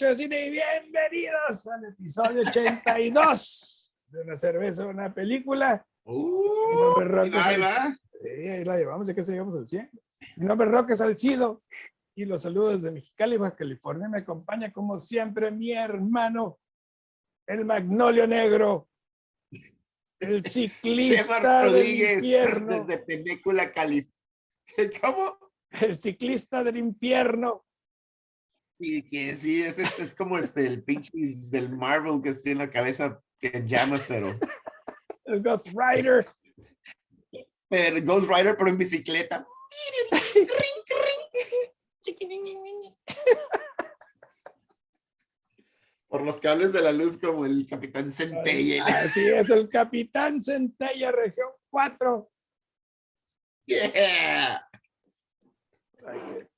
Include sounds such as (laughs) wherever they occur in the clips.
Mucho de Cine y bienvenidos al episodio 82 de una cerveza, una película. Mi nombre es Roque Uh, ahí Sal- va. Sí, ahí la llevamos, ya que llegamos al 100. Mi nombre es Roque Salcido y los saludos desde Mexicali, Baja California. Me acompaña como siempre mi hermano, el Magnolio Negro, el (laughs) ciclista del infierno, (laughs) desde Película Cali. ¿Cómo? el ciclista del infierno. Y que sí, es, este, es como este, el pinche del Marvel que tiene la cabeza que en llamas, pero, El Ghost Rider. pero Ghost Rider, pero en bicicleta. Por los cables de la luz, como el Capitán Centella. Así es, el Capitán Centella, región 4. Yeah. Ay,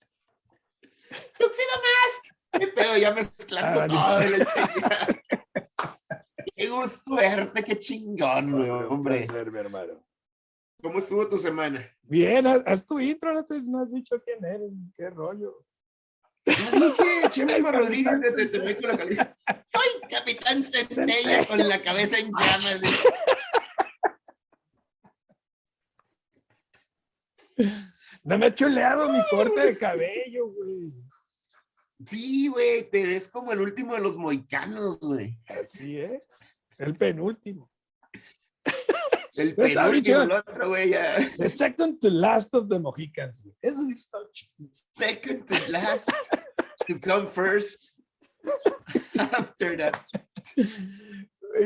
Tuxedo Mask. Qué pedo, ya mezclando Ah, todo. de la. Qué gusto verte, qué chingón, güey, Un hombre. placer, mi hermano. ¿Cómo estuvo tu semana? Bien, haz, haz tu intro, no, has- no has dicho quién eres, qué rollo. Dije, (laughs) Chema Rodríguez desde Temecula, California. Soy Capitán Centella con la cabeza en llamas. (laughs) No me he chuleado mi corte de cabello, güey. Sí, güey, te ves como el último de los moicanos, güey. Así es. El penúltimo. El penúltimo, el otro, güey, ya. The second to last of the Mohicans. güey. Eso está chido. Second to last, to come first. After that.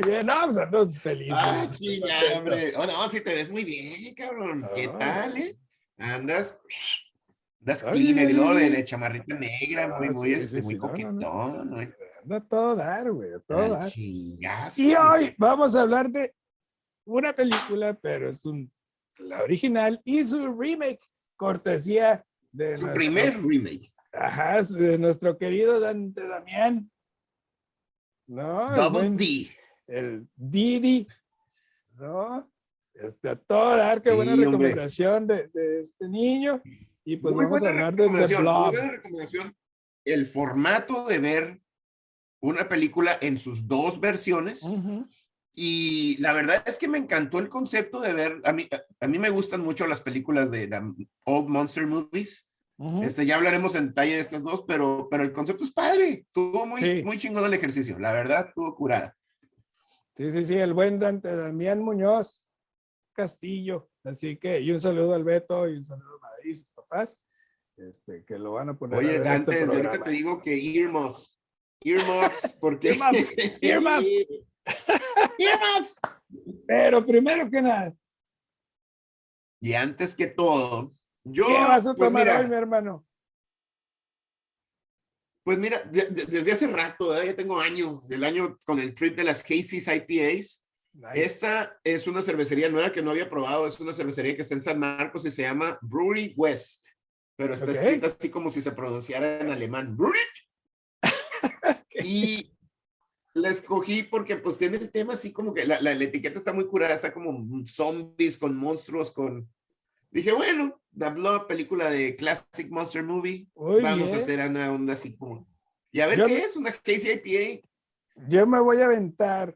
Bien, no, pues ando feliz. Ah, sí, hombre. Oh, no, si te ves muy bien, cabrón. ¿Qué tal, eh? Andas, andas Ay, clean, y ay, luego de, de chamarrita negra, muy, muy, sí, este, sí, muy sí, no, no, no. coquetón, a todo dar, güey, todo dar. chingazo. Y hoy vamos a hablar de una película, pero es un, la original y su remake, cortesía de, Su nuestro, primer remake. ajá, de nuestro querido Dante Damián. ¿No? Double D. el Didi. ¿No? Este, a todo dar, qué buena Sí, recomendación de, de este niño. Y pues muy vamos a buena hablar de The recomendación. Muy Blob. buena recomendación. El formato de ver una película en sus dos versiones. Y la verdad es que me encantó el concepto de ver, a mí, a, a mí me gustan mucho las películas de, de Old Monster Movies. Este, ya hablaremos en detalle de estas dos, pero, pero el concepto es padre. Estuvo muy, Sí. muy chingón el ejercicio. La verdad, estuvo curada. Sí, sí, sí, el buen Dante Damián Muñoz Castillo. Así que, y un saludo al Beto y un saludo a Madrid y sus papás, este, que lo van a poner a Oye, ver Dante, este ahorita te digo que earmuffs. Earmuffs, porque... Earmuffs, earmuffs. (laughs) Earmuffs. Pero primero que nada, Y antes que todo, yo... ¿qué vas a pues tomar mira, hoy, mi hermano? Pues mira, de- de- desde hace rato, ¿verdad? ya tengo años, del año con el trip de las Casey's IPAs. Nice. Esta es una cervecería nueva que no había probado, es una cervecería que está en San Marcos y se llama Brewery West, pero está Ok. escrita así como si se pronunciara en alemán. Brewery. (laughs) Y la escogí porque pues tiene el tema así como que la, la- la etiqueta está muy curada, está como zombies con monstruos, con... Dije, bueno, Blob, película de Classic Monster Movie, vamos a hacer una onda así como... Y a ver Yo qué me- es, una Casey IPA. Yo me voy a aventar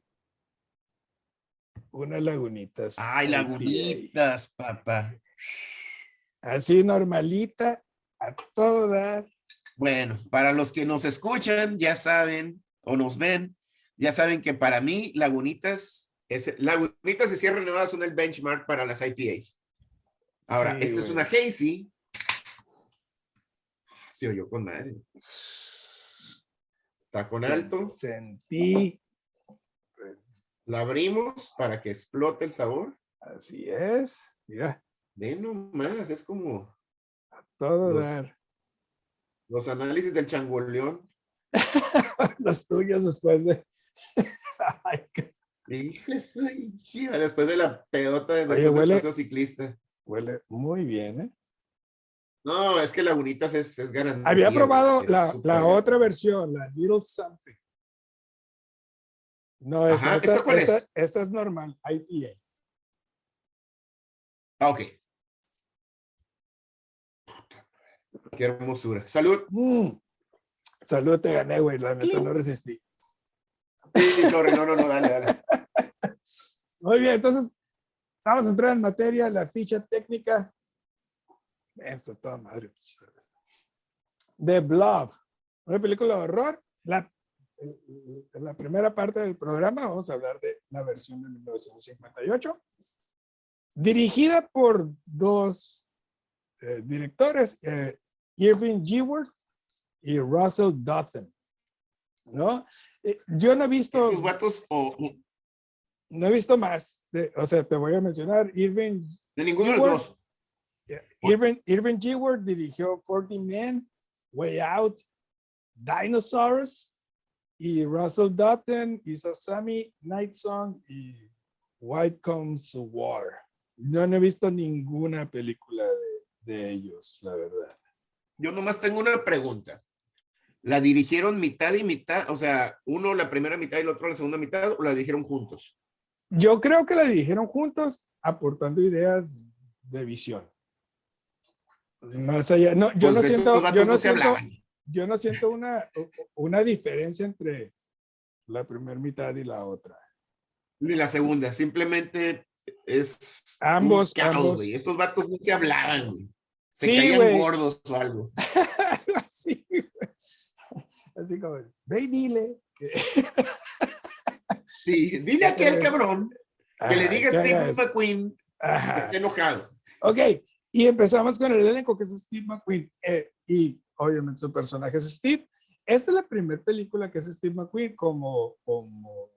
unas lagunitas. Ay, lagunitas, papá. Así normalita, a todo dar. Bueno, para los que nos escuchan, ya saben, o nos ven, ya saben que para mí, Lagunitas, es, Lagunitas y Sierra Nevada son el benchmark para las IPAs. Ahora, Sí, esta es una hazy. Se oyó con madre. Está con alto. Sentí, La abrimos para que explote el sabor. así es. Mira, Ve nomás, es como a todo Los- dar. los análisis del changoleón. (laughs) Los tuyos después de. (laughs) Ay, qué- estoy chiva después de la pedota de nuestro huele- ciclista. huele muy bien, ¿eh? No, es que Lagunitas es, es garantía. Había probado la, la otra versión, la Little Something. No, esta, Ajá, esta, ¿esta cuál esta- es? esta es normal, IPA. Ah, ok. Qué hermosura. Salud. Mm. Salud, te gané, güey. La neta no resistí. Sí, sorry, no, no, no, dale, dale. (laughs) Muy bien, entonces vamos a entrar en materia, la ficha técnica. Esto toda madre. The Blob, una película de horror. La, en la primera parte del programa vamos a hablar de la versión de 1958, dirigida por dos eh, directores, eh, Irving Geward y Russell Dutton. ¿No? Eh, yo no he visto. ¿Esos vatos o no he visto más. De, o sea, te voy a mencionar Irving. De ninguno de los dos. Irving, Irving G. Ward dirigió 40 Men, Way Out, Dinosaurs, y Russell Dutton hizo Sammy Night Song y White Comes War. No, no he visto ninguna película de, de ellos, la verdad. Yo nomás tengo una pregunta. ¿La dirigieron mitad y mitad? O sea, uno la primera mitad y el otro la segunda mitad, o la dirigieron juntos? Yo creo que la dirigieron juntos, aportando ideas de visión. Más allá, no, yo, no Pues siento, esos yo no siento. Yo no siento una, una diferencia entre la primera mitad y la otra. Ni la segunda, simplemente es Ambos, caos, ambos. güey. Estos vatos no se hablaban, güey. Se Sí, caían güey. gordos o algo. (laughs) Así. Así como, ve y dile. Sí, dile a aquel cabrón que le diga a Steve. McQueen que esté enojado. Ok, y empezamos con el elenco que es Steve McQueen. eh, y obviamente su personaje es Steve. Esta es la primera película que es Steve McQueen como, como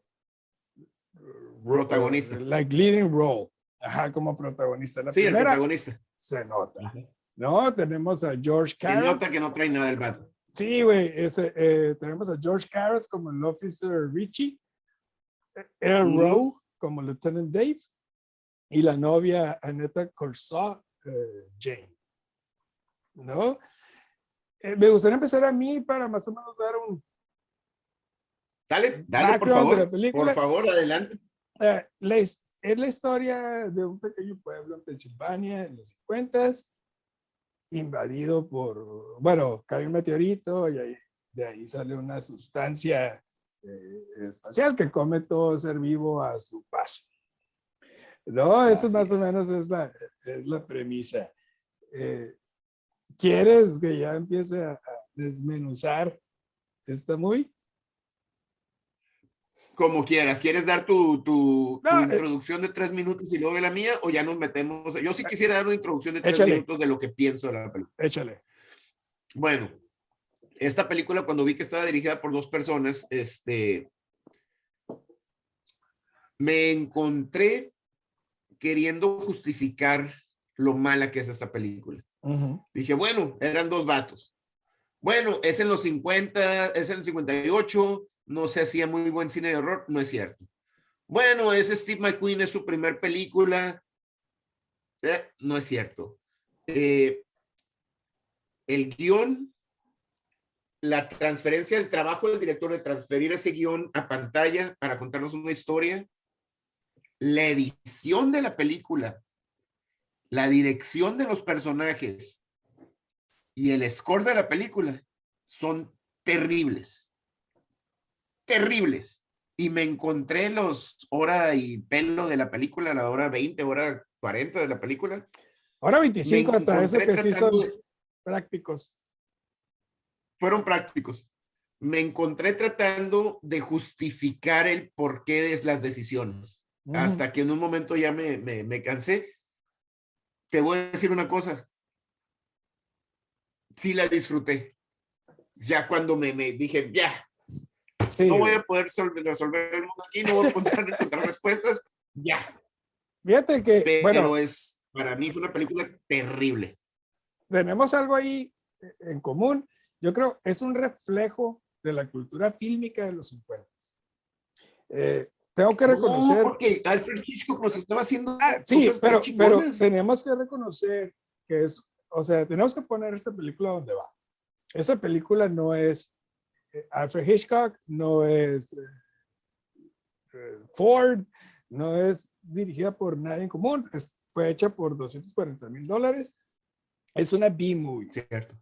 Protagonista. Like leading role. Ajá, como protagonista. La Sí, el primera protagonista. se nota. ¿No? Tenemos a George Se Carras. nota que no trae nada el vato. Sí, güey. eh, tenemos a George Carras como el Officer Richie. Earl Ujú. Rowe como Lieutenant Dave. Y la novia Annette Corsaw, eh, Jane. ¿No? Eh, me gustaría empezar a mí para más o menos dar un... Dale, dale, por favor. Por favor, adelante. eh, la es la historia de un pequeño pueblo en Pensilvania en los 50 invadido por, bueno, cae un meteorito y ahí, de ahí sale una sustancia eh, espacial que come todo ser vivo a su paso. No, eso Así más o menos es la, es la premisa. Eh, ¿Quieres que ya empiece a, desmenuzar esta movie? Como quieras. ¿Quieres dar tu, tu, eh. introducción de tres minutos y luego de la mía? O ya nos metemos. Yo sí quisiera dar una introducción de tres Échale. minutos de lo que pienso de la película. Échale. Bueno, esta película, cuando vi que estaba dirigida por dos personas, este, me encontré queriendo justificar lo mala que es esta película. Dije, bueno, eran dos vatos. Bueno, es en los 50, es en el 58, no se hacía muy buen cine de horror, no es cierto. Bueno, es Steve McQueen, es su primer película, eh, no es cierto. Eh, el guion, la transferencia del trabajo del director de transferir ese guion a pantalla para contarnos una historia, la edición de la película, la dirección de los personajes y el score de la película son terribles. Terribles. Y me encontré los hora y pelo de la película, la hora 20, hora 40 de la película. Ahora 25 Me hasta eso que sí son prácticos. fueron prácticos. Me encontré tratando de justificar el porqué de las decisiones. Ujú. hasta que en un momento ya me, me, me cansé. Te voy a decir una cosa. Sí la disfruté. Ya cuando me, me dije, ya, Sí, no voy a poder solve- resolver el mundo aquí, no voy a encontrar, (laughs) encontrar respuestas, ya. Fíjate que, Pero bueno, es, para mí fue una película terrible. tenemos algo ahí eh, en común. Yo creo es un reflejo de la cultura fílmica de los 50. Eh, tengo que No, reconocer. porque Alfred Hitchcock nos estaba haciendo Ah, sí, cosas pero, pero tenemos que reconocer que es, o sea, tenemos que poner esta película donde va. Esa película no es eh, Alfred Hitchcock, no es eh, eh, Ford, no es dirigida por nadie en común, es- fue hecha por 240 mil dólares. Es una B-movie. Cierto.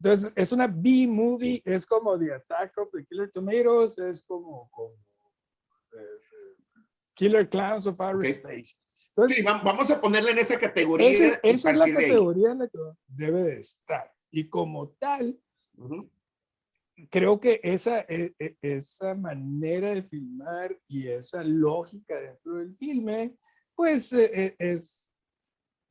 Entonces, es una B-movie, es como The Attack of the Killer Tomatoes, es como, como Killer Clowns of Outer Ok. Space. Sí, vamos a ponerla en esa categoría. ese- esa es la categoría en la que debe de estar. Y como tal, Ujú. creo que esa, e- e- esa manera de filmar y esa lógica dentro del filme, pues eh, es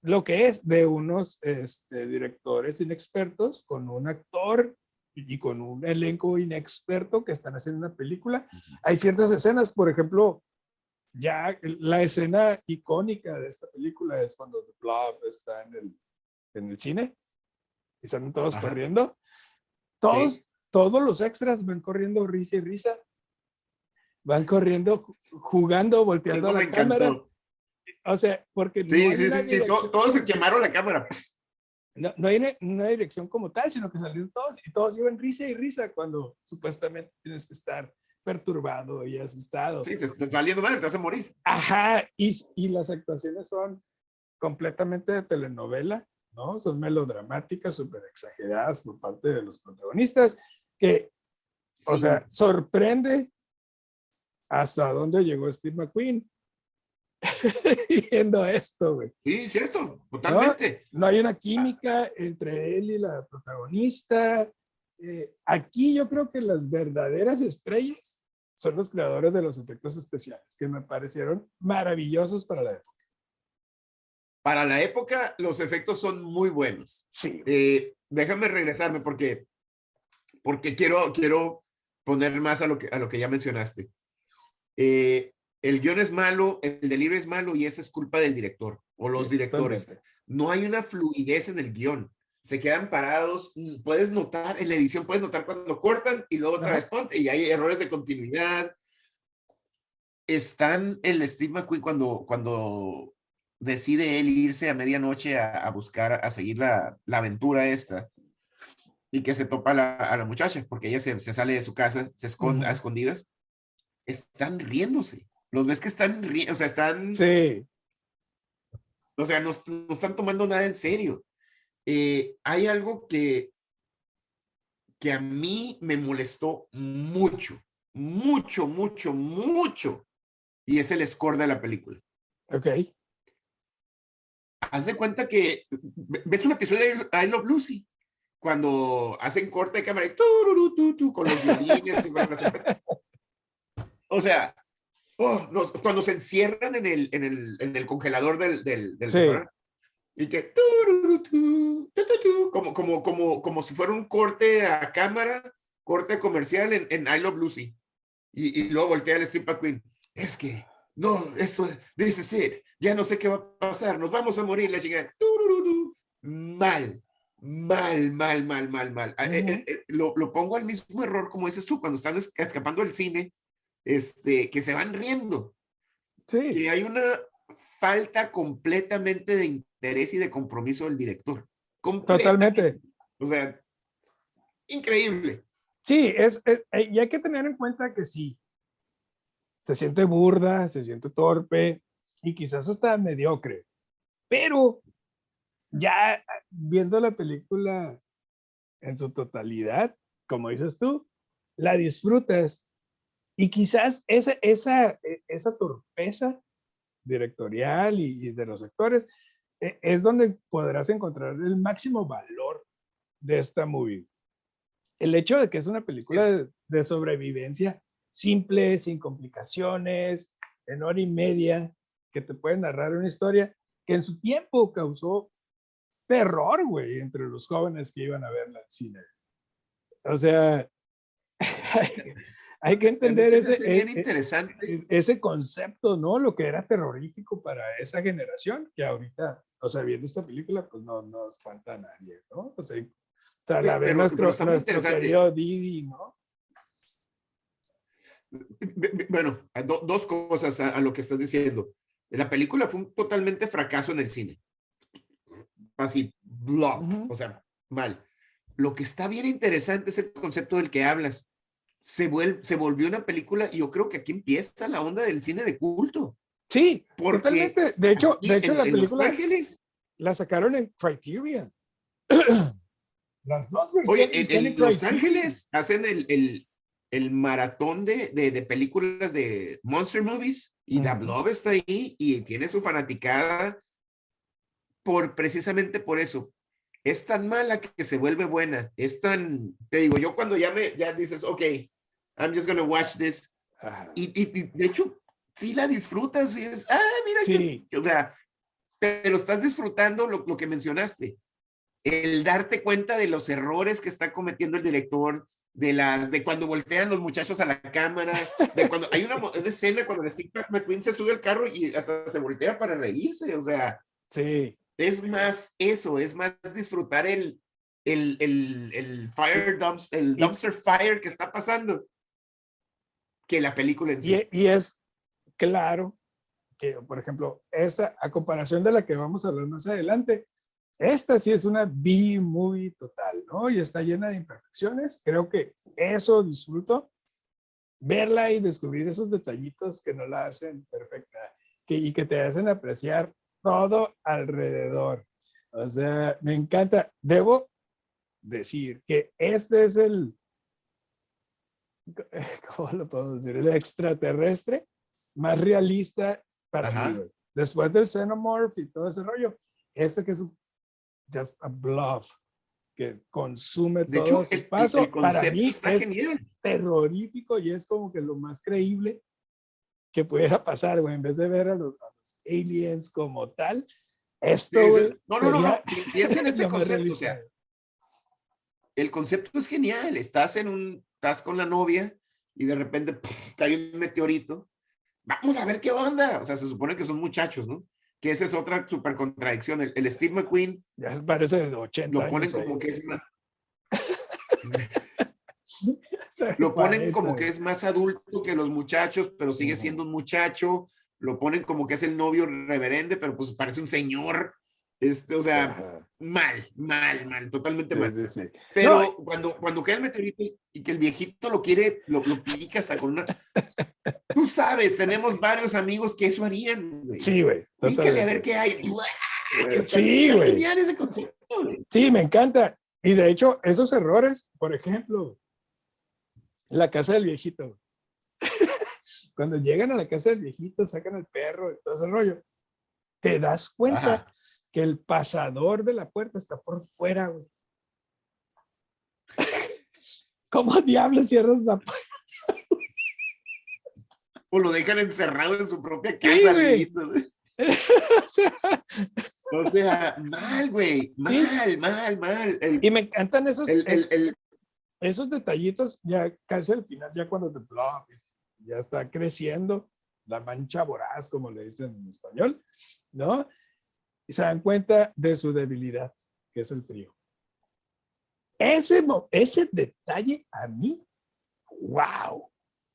lo que es de unos este, directores inexpertos con un actor y con un elenco inexperto que están haciendo una película. Hay ciertas escenas, por ejemplo, ya la escena icónica de esta película es cuando The Blob está en el, en el cine y están todos Ajá. corriendo. Todos, todos los extras van corriendo risa y risa. Van corriendo, ju- jugando, volteando Eso me la cámara. O sea, porque no Sí, hay sí, sí, sí, dirección todos se quemaron la cámara. no, no hay una, una dirección como tal, sino que salieron todos y todos iban risa y risa cuando supuestamente tienes que estar perturbado y asustado. Sí, te estás valiendo madre, te a morir. Ajá, y, y las actuaciones son completamente de telenovela, ¿no? Son melodramáticas, súper exageradas por parte de los protagonistas, que, o Sí. sea, sorprende hasta dónde llegó Steve McQueen (laughs) viendo esto, güey. Sí, cierto, totalmente. No hay una química entre él y la protagonista. Eh, aquí yo creo que las verdaderas estrellas son los creadores de los efectos especiales, que me parecieron maravillosos para la época. Para la época, los efectos son muy buenos. Sí. Eh, déjame regresarme porque, porque quiero, quiero poner más a lo que, a lo que ya mencionaste. Eh, el guion es malo, el delirio es malo y esa es culpa del director o los sí, directores. No hay una fluidez en el guion. Se quedan parados. mm, Puedes notar en la edición, puedes notar cuando cortan y luego otra vez ponte y hay errores de continuidad. Están el Steve McQueen cuando, cuando decide él irse a medianoche a, a buscar, a seguir la, la aventura esta y que se topa a la, a la muchacha porque ella se, se sale de su casa, se esconde a escondidas. Están riéndose. Los ves que están riendo, o sea, están Sí, o sea, no, no están tomando nada en serio. Eh, hay algo que, que a mí me molestó mucho, mucho, mucho, mucho, y es el score de la película. ok. Haz de cuenta que ve- ves un episodio de I Love Lucy, cuando hacen corte de cámara y tu, tu, con los violines. y o sea, oh, no, cuando se encierran en el, en el, en el congelador del, del, del Sí. restaurante, y que como, como, como, como si fuera un corte a cámara, corte comercial en, en I Love Lucy. Y, y luego voltea el Steve McQueen. Es que, no, esto, this is it. Ya no sé qué va a pasar. Nos vamos a morir, la chingada. Mal, mal, mal, mal, mal, mal. Ah, eh, Ujú. eh, eh, lo, lo pongo al mismo error como dices tú, cuando están es- escapando del cine, este, que se van riendo. Sí, Que hay una falta completamente de interés y de compromiso del director. Completa. totalmente. O sea, increíble. Sí, es, es- eh, y hay que tener en cuenta que sí, se siente burda, se siente torpe y quizás hasta mediocre, pero ya ah, viendo la película en su totalidad, como dices tú, la disfrutas y quizás esa, esa, esa torpeza directorial y, y de los actores es donde podrás encontrar el máximo valor de esta movie el hecho de que es una película de, de sobrevivencia simple, sin complicaciones, en hora y media, que te puede narrar una historia que en su tiempo causó terror, güey, entre los jóvenes que iban a verla al cine. O sea, (laughs) hay, que entender Es ese, bien e- e- interesante. e- ese concepto, ¿no? Lo que era terrorífico para esa generación, que ahorita, o sea, viendo esta película, pues no, no espanta a nadie, ¿no? O sea, o sea, la ve nuestro, nuestro querido Didi, ¿no? Bueno, do- dos cosas a, a lo que estás diciendo. La película fue un totalmente fracaso en el cine. Así, Ujú. o sea, mal. Lo que está bien interesante es el concepto del que hablas. Se, vuel- se volvió una película y yo creo que aquí empieza la onda del cine de culto. Sí, Porque totalmente. De hecho, aquí de hecho en- la en Los película Ángeles, la sacaron en Criterion. (clears throat) Las dos Oye, versiones. en, Los Criterion. Ángeles hacen el, el, el maratón de, de, de películas de Monster Movies y Love está ahí y tiene su fanaticada por precisamente por eso. Es tan mala que se vuelve buena. Es tan, te digo, yo cuando ya me, ya dices, ok, I'm just gonna watch this. Y, y- y de hecho, sí la disfrutas y es, ah, mira, Sí, o sea, pero estás disfrutando lo, lo que mencionaste, el darte cuenta de los errores que está cometiendo el director, de las, de cuando voltean los muchachos a la cámara, de cuando (laughs) hay una, una escena cuando Steve McQueen se sube al carro y hasta se voltea para reírse, o sea, sí. Es más eso, es más disfrutar el, el, el, el fire dumps, el dumpster fire que está pasando que la película en sí. Y, y es claro que, por ejemplo, esta, a comparación de la que vamos a hablar más adelante, esta sí es una B-movie total, ¿no? Y está llena de imperfecciones. Creo que eso disfruto, verla y descubrir esos detallitos que no la hacen perfecta que, y que te hacen apreciar todo alrededor. O sea, me encanta. Debo decir que este es el, (laughs) ¿cómo lo podemos decir? El extraterrestre más realista para Ajá. mí. Después del Xenomorph y todo ese rollo, este que es un, just a bluff que consume De todo hecho, su el, paso, el para mí es genial. terrorífico y es como que lo más creíble que pudiera pasar, güey. En vez de ver a los, a los aliens como tal, esto, Sí, no, no, no, no. Piensa en este (laughs) concepto. O sea, el concepto es genial. Estás en un, estás con la novia y de repente ¡puf! cae un meteorito. Vamos a ver qué onda. O sea, se supone que son muchachos, ¿no? Que esa es otra super contradicción. El, el Steve McQueen ya parece de 80 (laughs) lo ponen años ahí, como que güey. es más, lo ponen como que es más adulto que los muchachos, pero sigue siendo un muchacho. Lo ponen como que es el novio reverende, pero pues parece un señor. Este, o sea, Ajá. mal, mal, mal, totalmente Sí, mal. sí, sí. Pero No, cuando, cuando cae el meteorito y que el viejito lo quiere, lo, lo pica hasta con una. (laughs) Tú sabes, tenemos varios amigos que eso harían, güey. Sí, güey. Pícale a ver qué hay. Sí, Está güey. Genial ese concepto, güey. Sí, me encanta. Y de hecho, esos errores, por ejemplo, la casa del viejito. (laughs) Cuando llegan a la casa del viejito, sacan al perro y todo ese rollo, te das cuenta Ajá. que el pasador de la puerta está por fuera, güey. (laughs) ¿Cómo diablos cierras la puerta? O lo dejan encerrado en su propia Sí, casa. lindo, güey. (laughs) O sea, O sea, mal, güey. Sí. Mal, mal, mal. El, y me encantan esos, el, el, esos detallitos ya casi al final, ya cuando The Blob es- ya está creciendo, la mancha voraz, como le dicen en español, ¿no? Y se dan cuenta de su debilidad, que es el frío. Ese, ese detalle a mí, wow.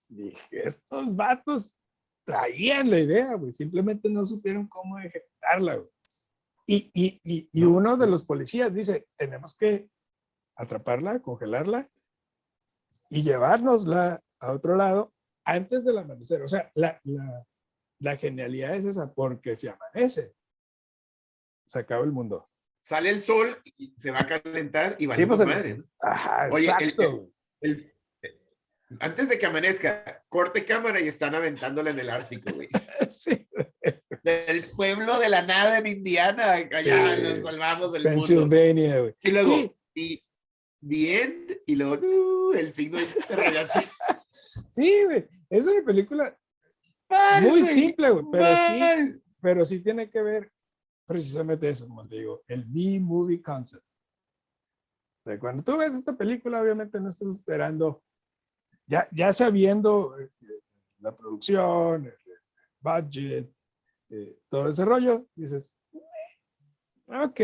Dije, estos vatos traían la idea, güey, simplemente no supieron cómo ejecutarla, güey. Y, y, y, y No. uno de los policías dice, tenemos que atraparla, congelarla y llevárnosla a otro lado antes del amanecer. O sea, la, la, la genialidad es esa, porque si amanece, se acaba el mundo. sale el sol y se va a calentar y va Sí, a pues, el- madre, ¿no? Ajá, Oye, exacto. el-. El- antes de que amanezca, corte cámara y están aventándola en el Ártico, güey. (laughs) Sí, Del pueblo de la nada en Indiana, allá Sí. nos salvamos del mundo. Pennsylvania, güey. Y luego, Sí. y bien, y luego uh, el signo de interrogación. (laughs) Sí, güey. Es una película Mal, muy güey, simple, güey, pero sí, pero sí tiene que ver precisamente eso, como te digo, el B-movie concept. O sea, cuando tú ves esta película, obviamente no estás esperando, ya, ya sabiendo eh, la producción, el el budget, eh, todo ese rollo, dices, "Eh, ok,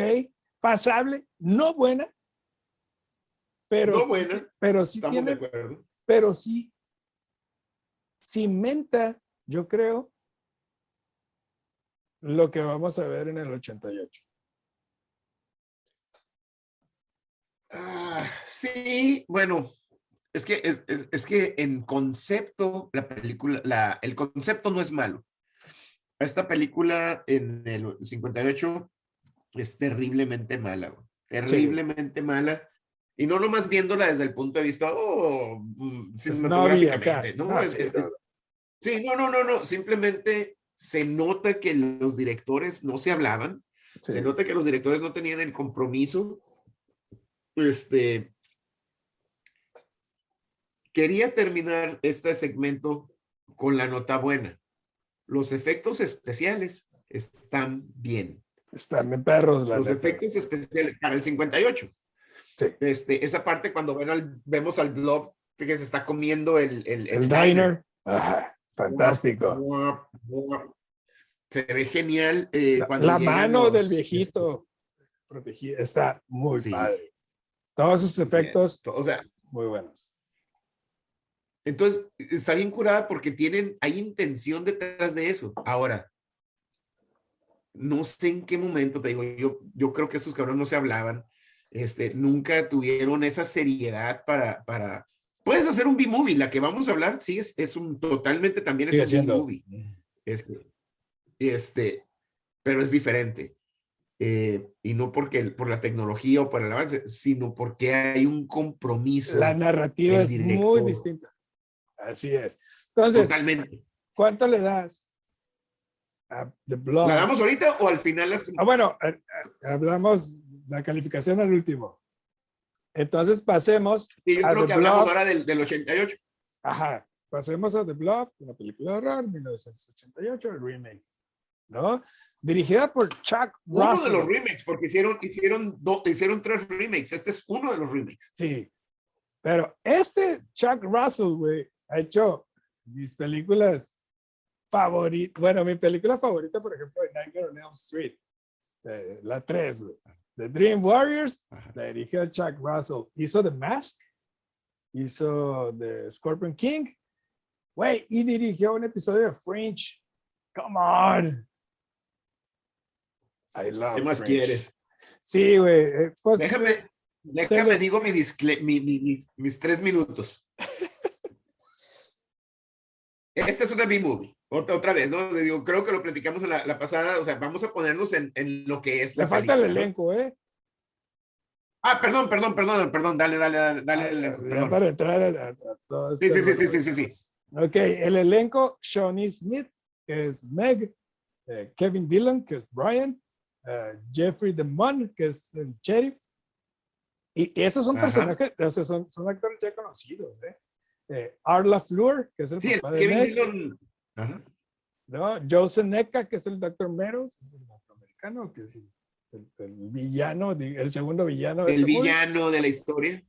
pasable, no buena, pero, No sí, buena, pero sí Estamos de tiene, acuerdo. pero sí cimenta, yo creo, lo que vamos a ver en el 88. Ah, sí, bueno, es que, es, es- es que en concepto, la película, la, el concepto no es malo. Esta película en el 58 es terriblemente mala, terriblemente mala. Y no nomás viéndola desde el punto de vista, oh, mm, cinematográficamente, ¿no? Ah, Es- sí, no. sí, no, no, no, no. Simplemente se nota que los directores no se hablaban. Sí. Se nota que los directores no tenían el compromiso. Este. Quería terminar este segmento con la nota buena. Los efectos especiales están bien. Están bien perros, la Los neta. efectos especiales para el 58. Sí. Este, esa parte cuando ven al- vemos al blob que se está comiendo el, el, El diner. Ajá, fantástico. Se ve genial. eh, La, cuando la mano los, del este, viejito protegida está muy Sí. padre. Todos esos efectos o sea, muy buenos. entonces está bien curada porque tienen, hay intención detrás de eso. Ahora, no sé en qué momento, te digo, yo, yo creo que esos cabrones no se hablaban, este, nunca tuvieron esa seriedad para, para, puedes hacer un B-movie, la que vamos a hablar, sí, es, es un, totalmente también es Sigue un. B-movie. Este, este, pero es diferente. Eh, y no porque por la tecnología o por el avance, sino porque hay un compromiso. La narrativa es muy distinta. Así es. Entonces, Totalmente. ¿cuánto le das a The Blob? ¿La damos ahorita o al final las Ah, bueno, eh, eh, hablamos la calificación al último. Entonces pasemos, Sí, yo a creo The que hablamos Blob. ahora del, del 88. ajá, pasemos a The Blob, una película de horror, 1988, el remake, ¿no? Dirigida por Chuck Uno de Russell. los remakes, porque hicieron, hicieron, do- hicieron tres remakes. Este es uno de los remakes. Sí. Pero este Chuck Russell, güey, ha hecho mis películas favoritas. Bueno, mi película favorita, por ejemplo, Nightmare on Elm Street. eh, la 3, güey. The Dream Warriors, Ajá. la dirigió Chuck Russell. Hizo The Mask, hizo The Scorpion King, güey, y dirigió un episodio de Fringe. Come on. I love ¿Qué más Fringe. quieres? Sí, güey. eh, pues, Déjame, déjame, los- digo mi discle- mi- mi- mi- mis tres minutos. (laughs) Esta es una B-movie. Otra, otra vez, ¿no? Le Digo, creo que lo platicamos en la, la pasada. O sea, vamos a ponernos en, en lo que es la Le falta el película, ¿no? elenco, ¿eh? Ah, perdón, perdón, perdón, perdón. Dale, dale, dale, dale. El elenco, ya perdón. para entrar a, a- a todo Sí, este sí, sí, sí, rollo. sí, sí, sí. Ok, el elenco, Shawnee Smith, que es Meg, eh, Kevin Dillon, que es Brian, eh, Jeffrey DeMunn, que es el sheriff. Y esos son Ajá. personajes, o sea, son, son actores ya conocidos, ¿eh? Eh, Arla Fleur, que es el Sí, el de Kevin Meg, Dillon. Ajá. ¿no? Joe Seneca, que es el Dr. Meadows, es el afroamericano, que es el, el- el villano, el segundo villano. de El villano de la historia.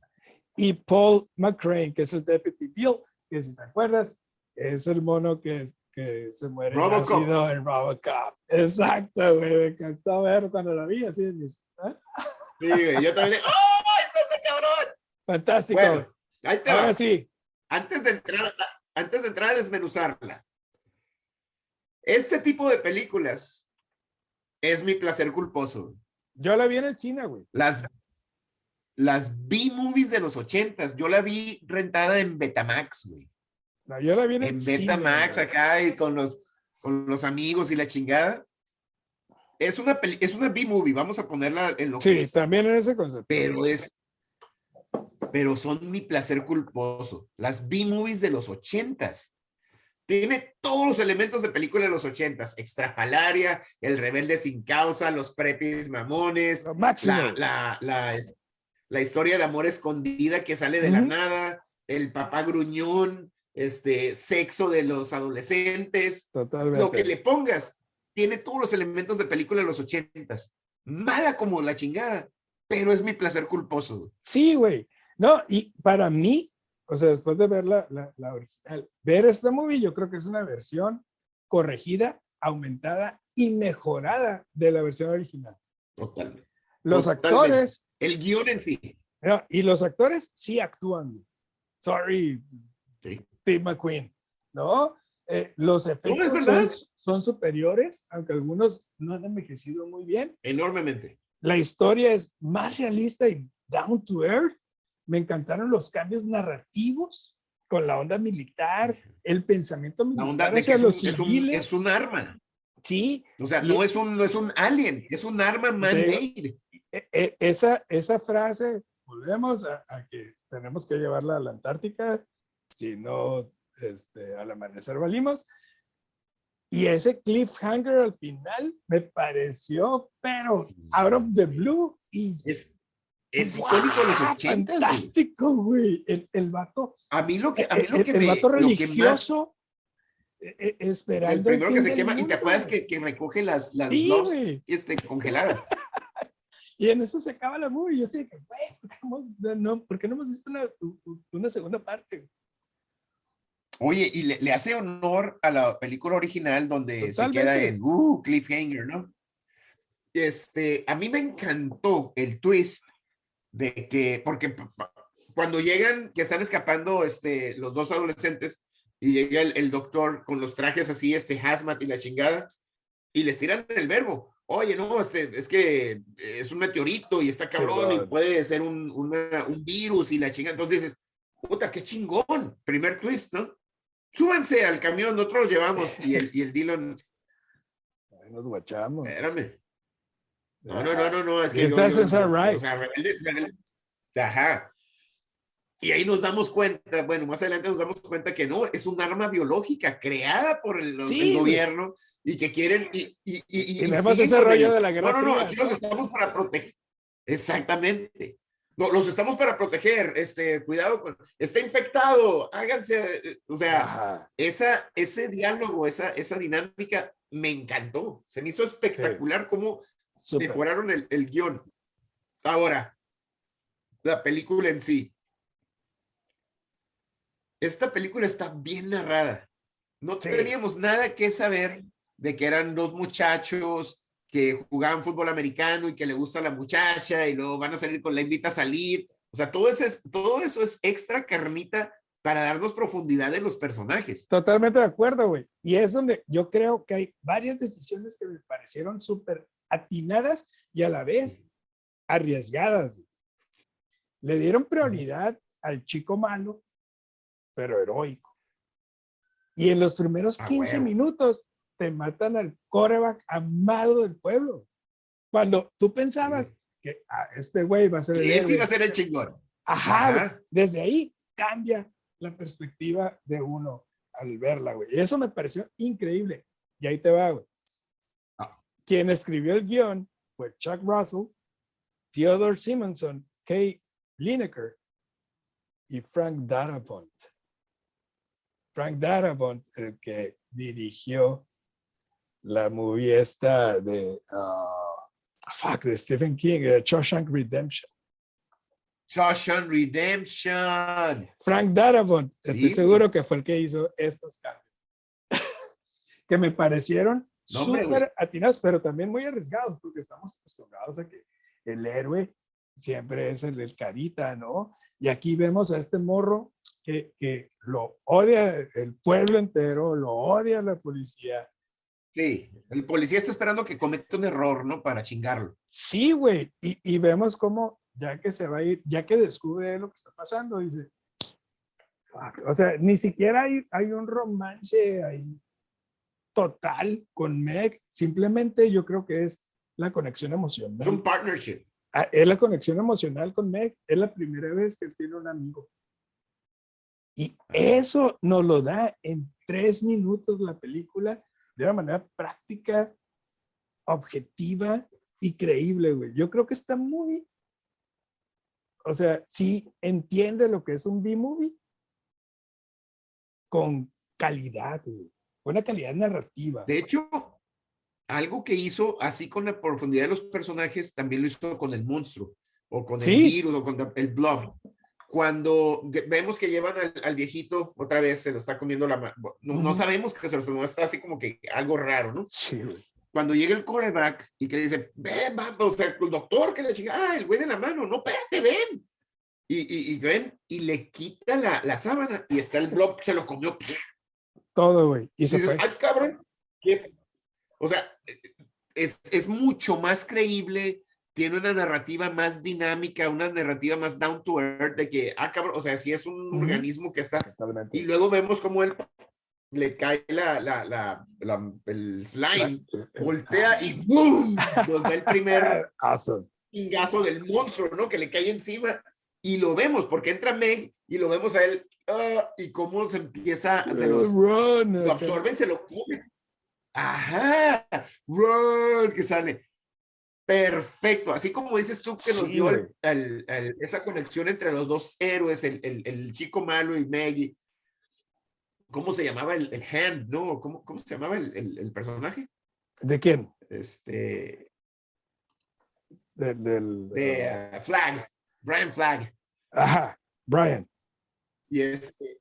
y Paul McCrane, que es el Deputy Bill, que si te acuerdas, es el mono que, que se muere Robocop. en Robocop. Exacto, güey, me encantó ver cuando la vi, así, ¿eh? Sí, güey, yo también. (laughs) ¡Oh, este cabrón! fantástico. Bueno, ahí te va. Ahora sí, antes de entrar, antes de entrar a desmenuzarla, este tipo de películas es mi placer culposo. yo la vi en el cine, güey. Las, las B-movies de los ochentas, yo la vi rentada en Betamax, güey. No, yo la vi en, el En cine. Betamax güey. acá y con los, con los amigos y la chingada. Es una, peli- es una B-movie, vamos a ponerla en lo que Sí, también en ese concepto. pero es pero son mi placer culposo. Las B-movies de los ochentas. Tiene todos los elementos de película de los ochentas. Extrafalaria, El Rebelde sin Causa, Los Prepis Mamones, Lo la, la, la, la historia de amor escondida que sale de la nada, el papá gruñón, este sexo de los adolescentes, Totalmente. lo que le pongas, tiene todos los elementos de película de los ochentas. Mala como la chingada, pero es mi placer culposo. Sí, güey. No, y para mí, o sea, después de ver la, la, la original, ver esta movie, yo creo que es una versión corregida, aumentada y mejorada de la versión original. Totalmente. Los Totalmente. actores, El guion en sí. no, y los actores sí actúan. Sorry, Sí. Steve McQueen, ¿no? Eh, los efectos verdad. son, son superiores, aunque algunos no han envejecido muy bien. Enormemente. La historia es más realista y down to earth. Me encantaron los cambios narrativos con la onda militar, el pensamiento La militar onda de que es un, los es un- civiles. es un arma. Sí, O sea, Y- no es un, no es un alien, es un arma man-made. e- e- esa, esa frase volvemos a, a que tenemos que llevarla a la Antártica, si no, este, al amanecer valimos. Y ese cliffhanger al final me pareció, pero out of the blue. Y Es, es icónico de los 80. güey. fantástico, güey. El, el vato, A mí lo que, a mí lo el, que el me, vato lo que más, religioso el esperando. el primero que se quema, y te mundo, acuerdas que, que recoge las, las Sí, güey. este, congeladas. (laughs) Y en eso se acaba la movie. Y yo así de que, güey, ¿por qué no, ¿por qué no hemos visto una, una segunda parte? Oye, y le, le hace honor a la película original donde se queda Totalmente. en uh, cliffhanger, ¿no? Este, a mí me encantó el twist de que, porque cuando llegan, que están escapando este, los dos adolescentes y llega el, el doctor con los trajes así, este hazmat y la chingada, y les tiran el verbo. Oye, no, este, es que es un meteorito y está cabrón y puede ser un, una- un virus y la chingada. Entonces dices, puta, qué chingón. Primer twist, ¿no? Súbanse al camión, nosotros los llevamos. Y el, y el Dylan, nos guachamos. espérame. No, no, no, no, no, es que yo, yo- right. o sea, rebelde- rebelde. Ajá. Y ahí nos damos cuenta, bueno, más adelante nos damos cuenta que no, es un arma biológica creada por el, el Sí, güey. gobierno y que quieren y, y, y, Y siguen ese rollo el- de la Guerra No, no, no, aquí los estamos para proteger. Exactamente. No, los estamos para proteger, este, cuidado con, está infectado, háganse, eh, o sea, Ajá. esa, ese diálogo, esa, esa dinámica me encantó. Se me hizo espectacular cómo Súper. mejoraron el, el guion. Ahora, la película en sí. Esta película está bien narrada. No Sí. teníamos nada que saber de que eran dos muchachos que jugaban fútbol americano y que le gusta la muchacha y luego van a salir con la invita a salir. O sea, todo, ese, es- todo eso es extra carnita para darnos profundidad de los personajes. Totalmente de acuerdo, güey. Y es donde yo creo que hay varias decisiones que me parecieron súper atinadas y a la vez arriesgadas. Le dieron prioridad al chico malo, pero heroico. Y en los primeros A 15 huevo. minutos te matan al coreback amado del pueblo. Cuando tú pensabas que ah, este güey va a ser el Y ese iba a ser el chingón. Ajá. Ajá. desde ahí cambia la perspectiva de uno al verla, güey. Y eso me pareció increíble. Y ahí te va, güey. Quien escribió el guion fue Chuck Russell, Theodore Simonson, Kay Lineker y Frank Darabont. Frank Darabont, el que dirigió la movie esta de, ah, fuck, de Stephen King, eh, Shawshank Redemption. Shawshank Redemption. Frank Darabont, estoy Sí, seguro que fue el que hizo estos cambios. (laughs) que me parecieron No, súper atinados, pero también muy arriesgados, porque estamos acostumbrados a que el héroe siempre es el, el carita, ¿no? Y aquí vemos a este morro que, que lo odia el pueblo entero, lo odia la policía. Sí, el policía está esperando que cometa un error, ¿no? Para chingarlo. Sí, güey, y, y vemos cómo ya que se va a ir, ya que descubre lo que está pasando, dice, o sea, ni siquiera hay, hay un romance ahí total con Meg, simplemente yo creo que es la conexión Es un emocional. partnership. Ah, Es la conexión emocional con Meg, es la primera vez que él tiene un amigo. Y eso nos lo da en tres minutos la película de una manera práctica, objetiva y creíble, güey. Yo creo que está muy, o sea, sí entiende lo que es un B-movie con calidad, güey. Buena calidad narrativa. De hecho, algo que hizo así con la profundidad de los personajes, también lo hizo con el monstruo, o con el Sí. virus, o con el blob. Cuando vemos que llevan al, al viejito, otra vez se lo está comiendo la mano. No, no Ujú. sabemos que se lo está así como que algo raro, ¿no? Sí. Cuando llega el coreback y que le dice, ven, vamos, o sea, el doctor que le chinga, ah, el güey de la mano, no, espérate, ven. Y, y, y ven, y le quita la, la sábana y está el blob, se lo comió. Todo, güey. Y Y se dices, fue. ay, cabrón. ¿qué?". O sea, es, es mucho más creíble, tiene una narrativa más dinámica, una narrativa más down to earth, de que, ah, cabrón, o sea, si es un Ujú. organismo que está. Totalmente. Y luego vemos cómo él le cae la, la, la, la- el slime, voltea y ¡boom! Nos da el primer (laughs) Awesome. pingazo del monstruo, ¿no? Que le cae encima. Y lo vemos, porque entra Meg y lo vemos a él, ah, y cómo se empieza, se los, Run, lo absorben, se lo comen. Ajá, run, que sale. Perfecto, así como dices tú que nos Sí, dio el- güey. el- el- esa conexión entre los dos héroes, el, chico malo y Maggie. ¿Cómo se llamaba el, el Hand? ¿No? ¿Cómo, cómo se llamaba el, personaje? ¿De quién? Este, De- del. de uh, Flag, Brian Flag. Ajá, Brian. Y este,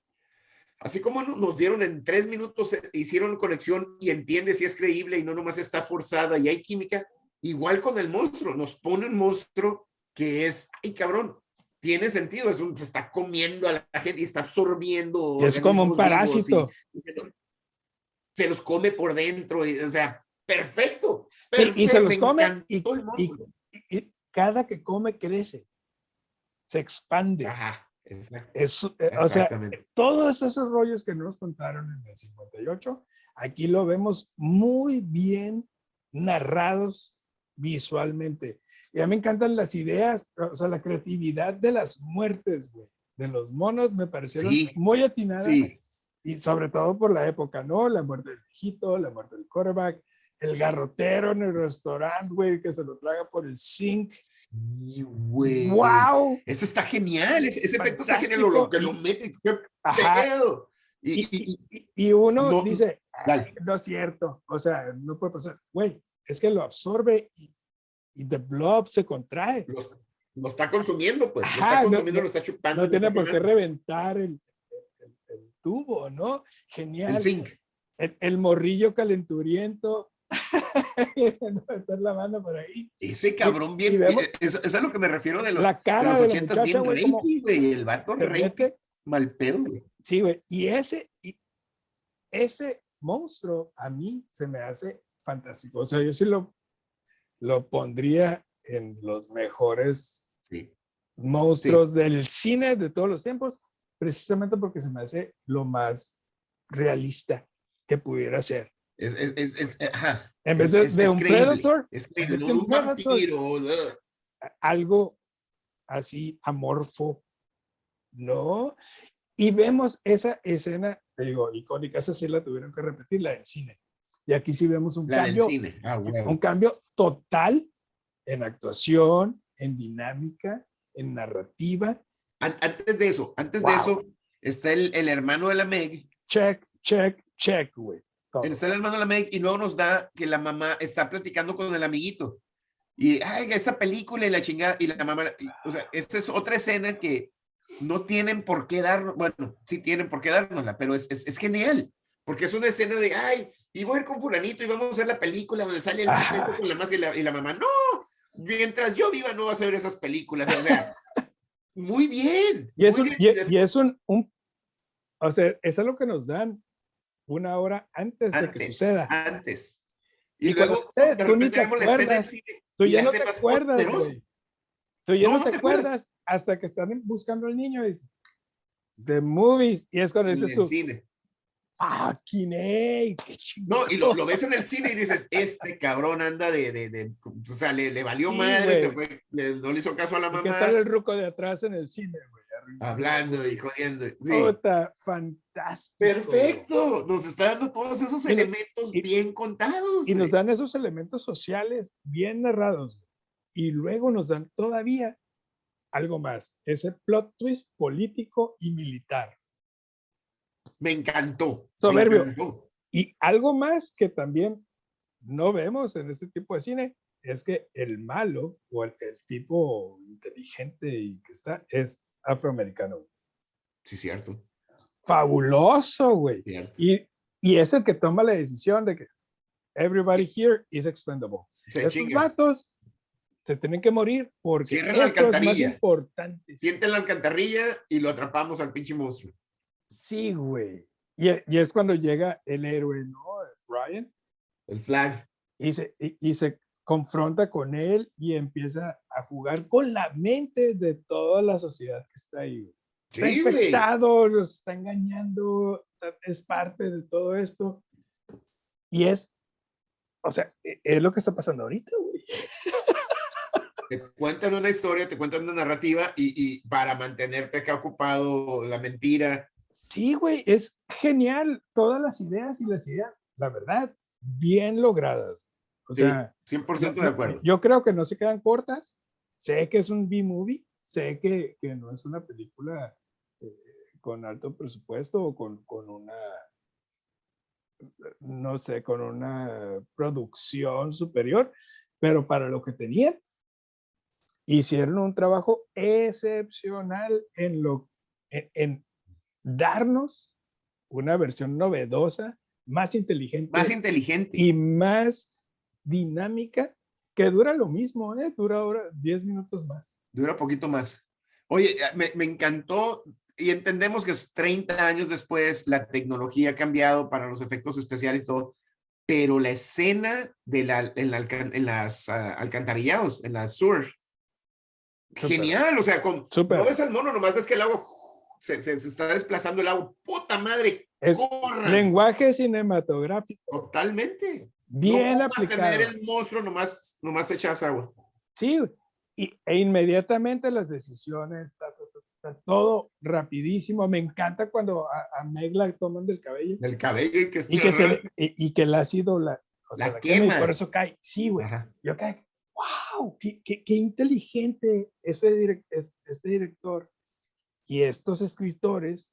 así como no- nos dieron en tres minutos, eh, hicieron conexión y entiende si es creíble y no nomás está forzada y hay química, igual con el monstruo, nos pone un monstruo que es, ay cabrón, tiene sentido, es un, se está comiendo a la gente y está absorbiendo. Es como un parásito. y- y se los come por dentro, y, o sea, perfecto. Sí, y se perfecto, los me come. Y, y cada que come crece. Se expande. Ajá, exacto, Es, eh, o sea, todos esos rollos que nos contaron en el 58, aquí lo vemos muy bien narrados visualmente. Y a mí me encantan las ideas, o sea, la creatividad de las muertes, güey, de los monos me parecieron Sí. muy atinadas. Sí, Y sobre todo por la época, ¿no? La muerte del viejito, la muerte del quarterback, el garrotero en el restaurante, güey, que se lo traga por el zinc. sí, güey. ¡Wow! Ese está genial, ese, ese efecto está genial, lo, lo que lo mete, qué pedo. Y, Y, y- y- uno No, dice, dale. "Ay, no es cierto, o sea, no puede pasar. Güey, es que lo absorbe y, the blob se contrae. lo, lo está consumiendo, pues, lo Ajá, está no- consumiendo, no- lo está chupando. No lo tiene está por qué reventar el, el- el tubo, ¿no? El Genial. zinc. El, el morrillo calenturiento. Meter la mano por ahí. Ese cabrón bien, vemos- eso, eso es a lo que me refiero de los, La de cara los de la ochentas muchacha, bien güey, güey, el vato mete mal pedo, güey. Sí, güey. Y ese, y ese monstruo a mí se me hace fantástico. O sea, yo sí lo, lo pondría en los mejores Sí. monstruos del cine de todos los tiempos, precisamente porque se me hace lo más realista que pudiera ser. Es, es, es, es- ajá. En vez de, de un creíble. Predator, Es que de no un Predator, vampiro, algo así amorfo, ¿no? Y vemos esa escena, te digo, icónica, esa sí la tuvieron que repetir, la del cine. Y aquí sí vemos un la cambio. Ah, huevo. un cambio total en actuación, en dinámica, en narrativa. An- Antes de eso, antes de Wow. eso, está el, el hermano de la Meg, Check, check, check, güey. Está el hermano de la Meg y luego nos da que la mamá está platicando con el amiguito. Y, ay, esa película y la chingada, y la mamá, y, o sea, esta es otra escena que no tienen por qué dar, bueno, sí tienen por qué dárnosla, pero es, es, es genial, porque es una escena de, ay, y voy a ir con fulanito y vamos a hacer la película donde sale el vato con la máscara y la, y la mamá, no, mientras yo viva no vas a ver esas películas, o sea, muy bien. Y es muy un, bien. y, y es un, un- o sea, eso es lo que nos dan una hora antes, de que suceda. antes. Y, Y luego de tú ni te acuerdas. cine Tú y ya no te acuerdas, güey. Tú ya No, te te acuerdas. hasta que están buscando al niño y dicen, The movies. Y es cuando en dices el tú, cine. fucking hey, qué. No, y lo, lo ves en el cine y dices, este cabrón anda de, de, de- o sea, le, le valió Sí, madre, se fue, le- no le hizo caso a la ¿Y ¿Qué mamá, tal el ruco de atrás en el cine, güey? Hablando y jodiendo. Sí. Puta, fantástico. Perfecto, nos está dando todos esos Y elementos y- bien contados. Y nos güey. dan esos elementos sociales bien narrados. Y luego nos dan todavía algo más, ese plot twist político y militar. Me encantó. me Soberbio. encantó. Y algo más que también no vemos en este tipo de cine es que el malo o el, el tipo inteligente y que está es afroamericano. Sí, cierto, Fabuloso, güey. Y, y es el que toma la decisión de que everybody here is expendable. Se Estos vatos se tienen que morir porque Cierren la esto es más alcantarilla. importante. Siente la alcantarilla y lo atrapamos al pinche monstruo. Sí, güey. Y, y es cuando llega el héroe, ¿no? Brian. El flag. y se, y, y se confronta con él y empieza a jugar con la mente de toda la sociedad que está ahí. Está Sí, infectado, los está engañando, es parte de todo esto. Y es, o sea, e- es lo que está pasando ahorita, güey. (laughs) Te cuentan una historia, te cuentan una narrativa y, y para mantenerte acá ocupado, la mentira. Sí, güey, es genial. Todas las ideas y las ideas, la verdad, bien logradas. O Sí, sea, 100% yo- de acuerdo. Yo creo que no se quedan cortas. Sé que es un B-movie, sé que, que no es una película eh, con alto presupuesto o con, con una, no sé, con una producción superior, pero para lo que tenían, hicieron un trabajo excepcional en, lo, en, en darnos una versión novedosa, más inteligente Más inteligente. y más dinámica que dura lo mismo, ¿eh? Dura ahora 10 minutos más. Dura poquito más. Oye, me, me encantó y entendemos que es 30 años después, la tecnología ha cambiado para los efectos especiales y todo, pero la escena de la, en, la en las ah, alcantarillados, en las sur, Súper. genial, o sea, con, Súper. no ves al mono, nomás ves que el agua se, se- se está desplazando el agua, puta madre, Es corran, lenguaje cinematográfico totalmente. Bien no aplicado. tener el monstruo, nomás, nomás echas agua. Sí, y, e inmediatamente las decisiones, ta, ta, ta, todo rapidísimo. Me encanta cuando a, a Meg la toman del cabello Del cabello y que, y que, se le- y, y que el ácido la, o sea, La la quema y quema. por eso cae. Sí, güey. Yo cae, wow, qué, qué, qué inteligente ese direc- es- este director y estos escritores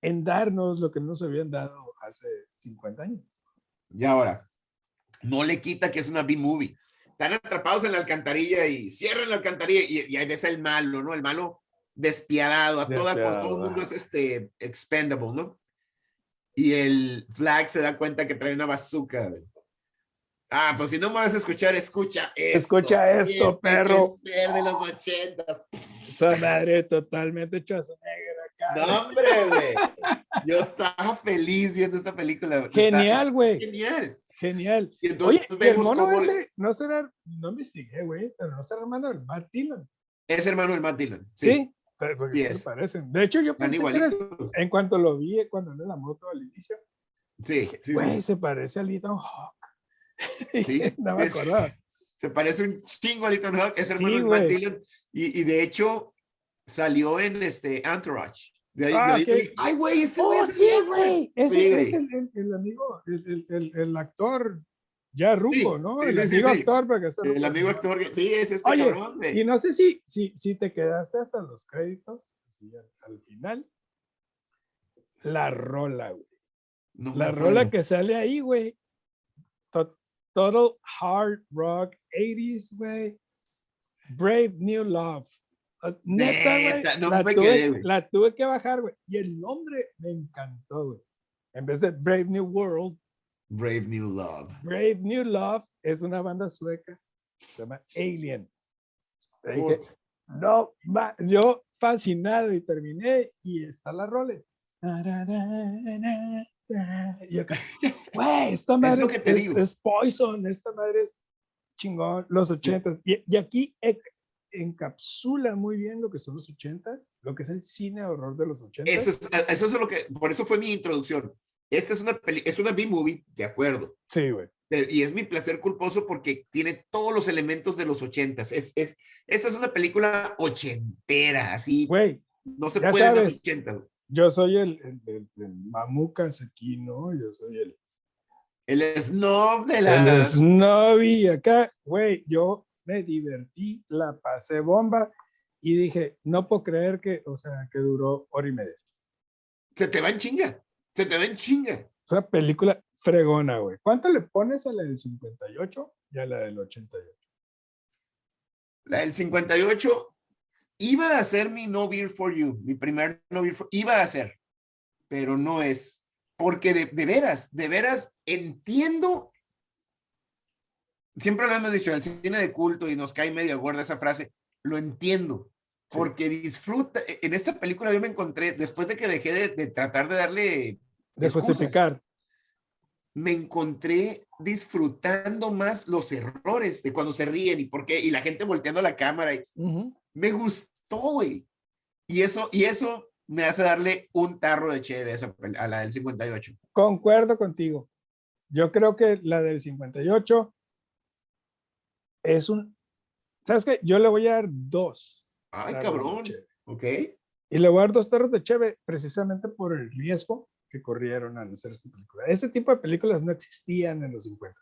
en darnos lo que no nos habían dado hace 50 años. Y ahora, no le quita que es una B-movie. Están atrapados en la alcantarilla y cierran la alcantarilla y, y ahí ves el malo, ¿no? El malo despiadado, a toda, Despiadado, todo el mundo es este expendable, ¿no? Y el Flag se da cuenta que trae una bazooka. Ah, pues si no me vas a escuchar, escucha esto. Escucha esto, perro. de los ochentas. Esa madre totalmente cara. No, (laughs) hombre, güey. Yo estaba feliz viendo esta película. Genial, güey. Genial. Genial. Y Oye, el mono cómo- ese, no será, no investigué, güey, pero no será hermano del Matt Dillon. Es hermano del Matt Dillon. Sí, porque Sí sí se parecen. De hecho, yo pensé que era- en cuanto lo vi, cuando en la moto al inicio, Sí, sí, sí. güey, se parece a Ethan Hawk. (laughs) Sí, (laughs) no me acordaba. Se parece un chingo a Ethan Hawke, es hermano Sí, de Matt. Dillon. Y, y de hecho, salió en este Entourage. De ahí, Ah, de ahí Ay, güey, este güey Oh, es sí, mismo". güey. Ese Sí, es el, el- el amigo, el, actor ya ruco, Sí, ¿no? El amigo actor, porque está El amigo actor. Sí, es este Oye, cabrón, güey. Y no sé si, si, si te quedaste hasta los créditos, al, al final. La rola, güey. No La rola que sale ahí, güey. To- Total Hard Rock 80s, güey. Brave New Love. Ah, Neta, güey. No la, me tuve- quedé, la tuve que bajar, güey. Y el nombre me encantó, güey. En vez de Brave New World, Brave New Love. Brave New Love es una banda sueca. Se llama Alien. Le dije, no, ma- yo fascinado y terminé y está la rola. Y acá, (laughs) güey, esta madre es, es- es Poison, esta madre es chingón, los ochentas. Y, y aquí e- encapsula muy bien lo que son los ochentas, lo que es el cine horror de los ochentas. Eso es, eso es lo que, por eso fue mi introducción. Esta es una peli, es una B-movie, de acuerdo. Sí, güey. Y es mi placer culposo porque tiene todos los elementos de los ochentas. Es, es, esta es una película ochentera, así. Güey, no se puede sabes. ochentas. yo soy el, el, el- el mamucas aquí, ¿no? Yo soy el, El snob de la. El Snobby acá, güey, yo me divertí, la pasé bomba y dije, no puedo creer que, o sea, que duró hora y media. Se te va en chinga. Se te va en chinga. Es una película fregona, güey. ¿Cuánto le pones a la del 58 y a la del 88? La del 58 iba a ser mi No Beer for You, mi primer No Beer for Iba a ser, pero no es. Porque de, de veras, de veras entiendo. Siempre lo hemos dicho, el cine de culto y nos cae medio gorda esa frase. Lo entiendo. Sí. Porque disfruta. En esta película yo me encontré, después de que dejé de, de tratar de darle De excusas, justificar. me encontré disfrutando más los errores de cuando se ríen y por qué, y la gente volteando la cámara. Y, me gustó, güey. Y eso, y eso me hace darle un tarro de esa pel- a la del 58. Concuerdo contigo. Yo creo que la del 58 es un ¿Sabes qué? Yo le voy a dar dos. Ay, cabrón. Ok. Y le voy a dar dos tarros de cheve precisamente por el riesgo que corrieron al hacer esta película. Este tipo de películas no existían en los 50.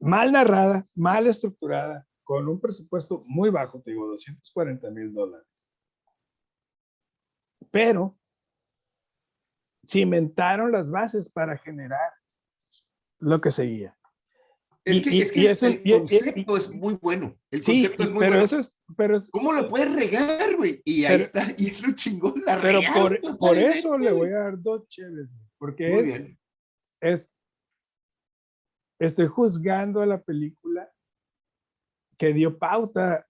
Mal narrada, mal estructurada, con un presupuesto muy bajo, te digo, 240 mil dólares. Pero cimentaron las bases para generar lo que seguía. Es que, y- es que y el- eso- el y- y- concepto es muy bueno. El Sí, concepto es muy pero bueno. eso es, pero es, ¿Cómo lo puedes regar, güey? Y ahí Pero- está, (laughs) y es lo chingón, la pero regaron por, por eso le voy a dar dos chéveres, porque es, bien. es, estoy juzgando a la película que dio pauta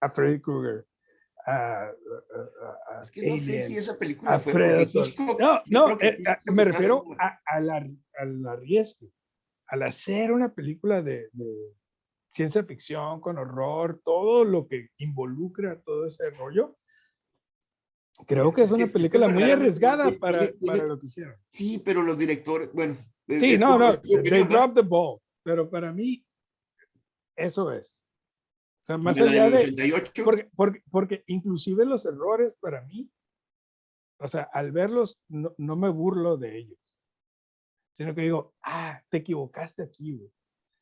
a Freddy Krueger, a, a- a- Es que no sé si Aliens, esa película a fue Predator. No, no, eh, Hitchcock me refiero a, a la, al arriesgue, al hacer una película de, de ciencia ficción con horror, todo lo que involucra todo ese rollo. Creo que es una película muy arriesgada para, para lo que hicieron. Sí, pero los directores, bueno. Sí, es no, no, they dropped the ball, pero para mí eso es. O sea, más allá de, 88, porque, porque, porque inclusive los errores para mí, o sea, al verlos no, no me burlo de ellos, sino que digo, ah, te equivocaste aquí, güey.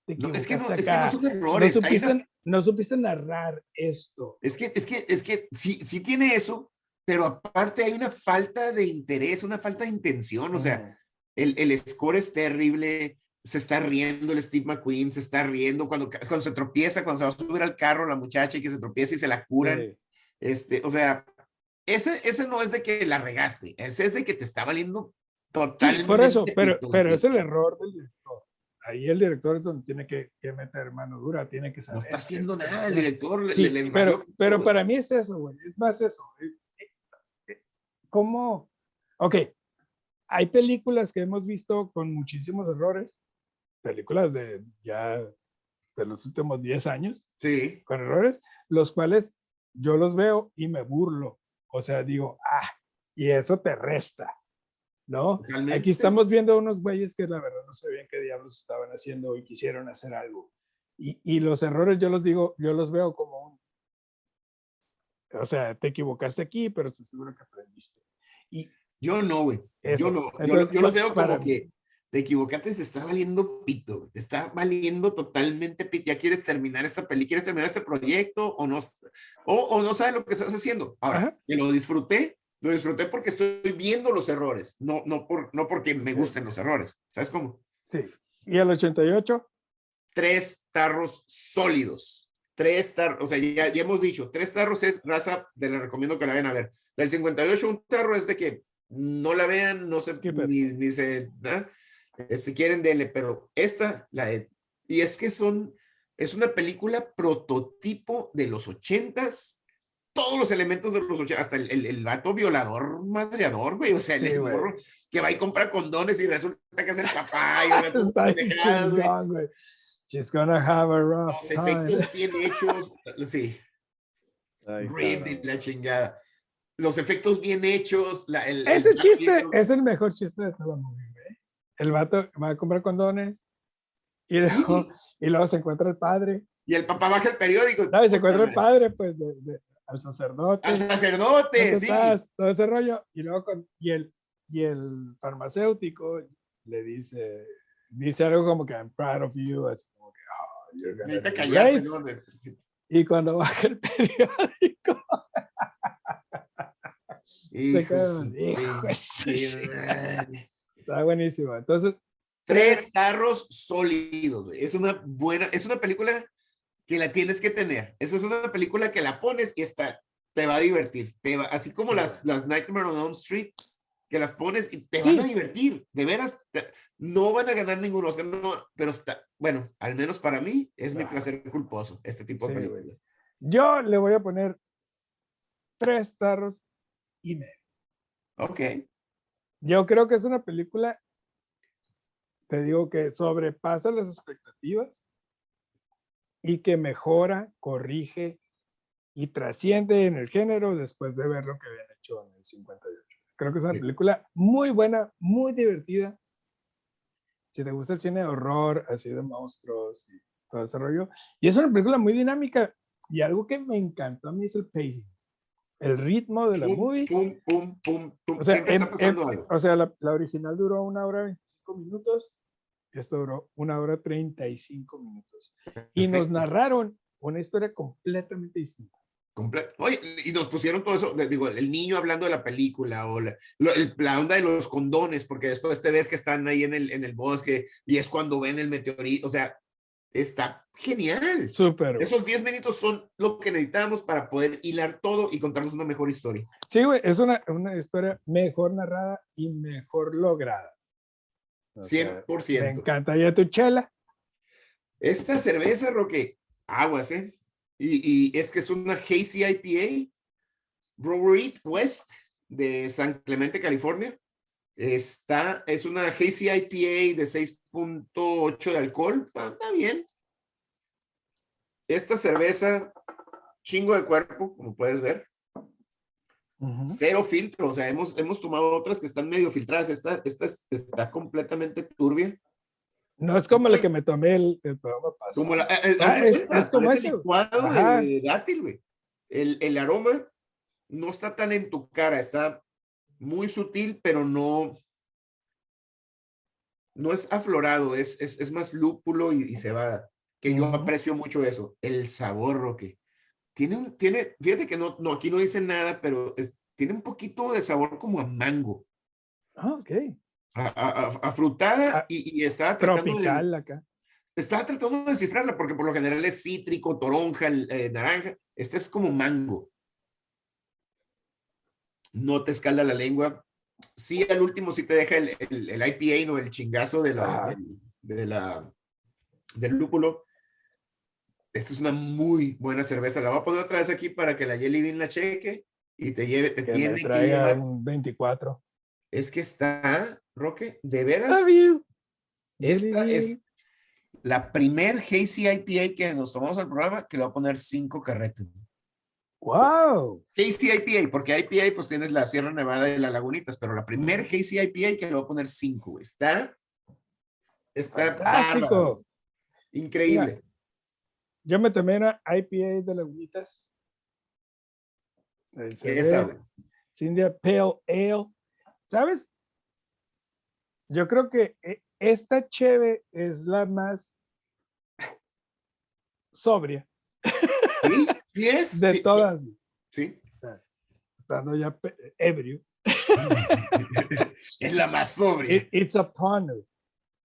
Te no, es que no, equivocaste es que no acá. son No, errores. una- supiste, no supiste narrar esto. Es que, es que, es que sí, sí tiene eso, pero aparte hay una falta de interés, una falta de intención. O sea, el, el score es terrible, se está riendo el Steve McQueen, se está riendo cuando, cuando se tropieza, cuando se va a subir al carro la muchacha y que se tropieza y se la curan. sí. Este, o sea, ese, ese no es de que la regaste, ese es de que te está valiendo Sí, totalmente. por eso, pero, pero es el error del director. Ahí el director es donde tiene que, que meter mano dura, tiene que No saber. está haciendo nada el director. Sí, le- le pero, pero para mí es eso, güey. Es más eso. eh, eh, eh, ¿Cómo? Ok, hay películas que hemos visto con muchísimos errores, películas de ya de los últimos 10 años, Sí, con errores, los cuales yo los veo y me burlo. O sea, digo, ah, y eso te resta, ¿no? totalmente. Aquí estamos viendo unos güeyes que la verdad no sabían qué diablos estaban haciendo y quisieron hacer algo. Y, y los errores yo los digo, yo los veo como un... O sea, te equivocaste aquí, pero estoy seguro que aprendiste. Y Yo no, güey. Yo no. Yo, Entonces, yo los veo como mí. que te equivocaste, te está valiendo pito, te está valiendo totalmente pito. Ya quieres terminar esta peli, quieres terminar este proyecto o no, o, o no sabes lo que estás haciendo. Ahora, Ajá. que lo disfruté, lo disfruté porque estoy viendo los errores, no, no, por, no porque me gusten los errores. ¿Sabes cómo? sí. Y el 88, Tres tarros sólidos. Tres tarros, o sea, ya, ya hemos dicho, tres tarros es raza, te la recomiendo que la vayan a ver. Del 58, un tarro es de que no la vean, no se, ni, ni se. Eh, si quieren, denle, pero esta, la de, y es que son, es una película prototipo de los ochentas, todos los elementos de los ochentas, hasta el, el, el vato violador, madreador, güey, o sea, Sí, el morro que va y compra condones y resulta que es el papá, y (laughs) el vato está chingón, güey. She's gonna have a rough los time. efectos bien hechos, sí, Ay, la chingada. Los efectos bien hechos, la, el, Ese el- chiste es el mejor chiste de toda la movie, güey. El vato va a comprar condones y luego, y luego se encuentra el padre. Y el papá baja el periódico. No, y se encuentra el padre, pues, de, de- al sacerdote. Al sacerdote, ¿dónde sí. estás? Todo ese rollo. Y luego con, y el, y el farmacéutico le dice, dice algo como que I'm proud of you, así como que, oh, you're gonna Necesita do callarse, great". ¿no? Y cuando baja el (laughs) periódico, hijo de madre. está buenísimo. Entonces, Tres carros sólidos, güey. Es una buena, es una película que la tienes que tener. Esa es una película que la pones y está, te va a divertir. Te va, así como las, las Nightmare on Elm Street, que las pones y te Sí. van a divertir. De veras, te- no van a ganar ningún Oscar, no, pero está, bueno, al menos para mí es mi Ah. placer culposo, este tipo de Sí, güey. películas. yo le voy a poner tres tarros y medio. Ok. Yo creo que es una película, te digo que sobrepasa las expectativas y que mejora, corrige y trasciende en el género después de ver lo que habían hecho en el 58. Creo que es una película muy buena, muy divertida. Si te gusta el cine de horror, así de monstruos y todo ese rollo. Y es una película muy dinámica. Y algo que me encantó a mí es el pacing. El ritmo de la Pum, movie. pum, pum, pum, pum. O sea, Siempre está em- em- o sea, la, la original duró una hora 25 minutos. Esto duró una hora 35 minutos. Y nos narraron una historia completamente distinta. Comple- Oye, y nos pusieron todo eso, le digo, el niño hablando de la película o la, la onda de los condones, porque después te ves que están ahí en el, en el bosque y es cuando ven el meteorito, o sea, está genial. Súper. Esos 10 minutos son lo que necesitamos para poder hilar todo y contarnos una mejor historia. Sí, güey, es una, una historia mejor narrada y mejor lograda. O sea, 100%. me encanta ya tu chela. Esta cerveza, Roque, aguas, ¿eh? Y, y es que es una Hazy IPA, Brewery West de San Clemente, California. Está, es una Hazy IPA de 6.8 de alcohol. Ah, Está bien. Esta cerveza, chingo de cuerpo, como puedes ver. Cero filtro. O sea, hemos, hemos tomado otras que están medio filtradas. Esta, esta es- está completamente turbia. No es como la que me tomé el, el programa pasado. Como la, eh, eh, Ah, es- como eso. licuado de- Ajá. de, dátil, güey. El, el aroma no está tan en tu cara, está muy sutil, pero no, no es aflorado, es, es, es más lúpulo y, y cebada, que yo aprecio mucho eso. El sabor, Roque. Tiene un, tiene, fíjate que no, no, aquí no dice nada, pero es- tiene un poquito de sabor como a mango, Ah, ok. a, a- a- frutada Ah, y, y estaba tratando de- Tropical acá. estaba tratando de descifrarla porque por lo general es cítrico, toronja, eh, naranja. Este es como mango. No te escalda la lengua. Sí, al último sí te deja el, el, el IPA, ¿no? El chingazo de la, del, de la, del lúpulo. Esta es una muy buena cerveza. La voy a poner otra vez aquí para que la Jelly Bean la cheque y te lleve, te Que tiene me que traiga llevar. un 24. Es que está, Roque, de veras. Love you. Esta es la primer Hazy IPA que nos tomamos al programa que le va a poner cinco carretes. Wow. Hazy IPA, porque IPA pues tienes la Sierra Nevada y las Lagunitas, pero la primer Hazy IPA que le va a poner cinco. Está, está. Increíble. Yo me tomé una IPA de Lagunitas. Ve. güey. Cindia Pale Ale. ¿Sabes? Yo creo que eh, esta cheve es la más sobria Sí, sí es. de sí, todas, Sí. estando ya ebrio. (laughs) es la más sobria. It- it's a honor.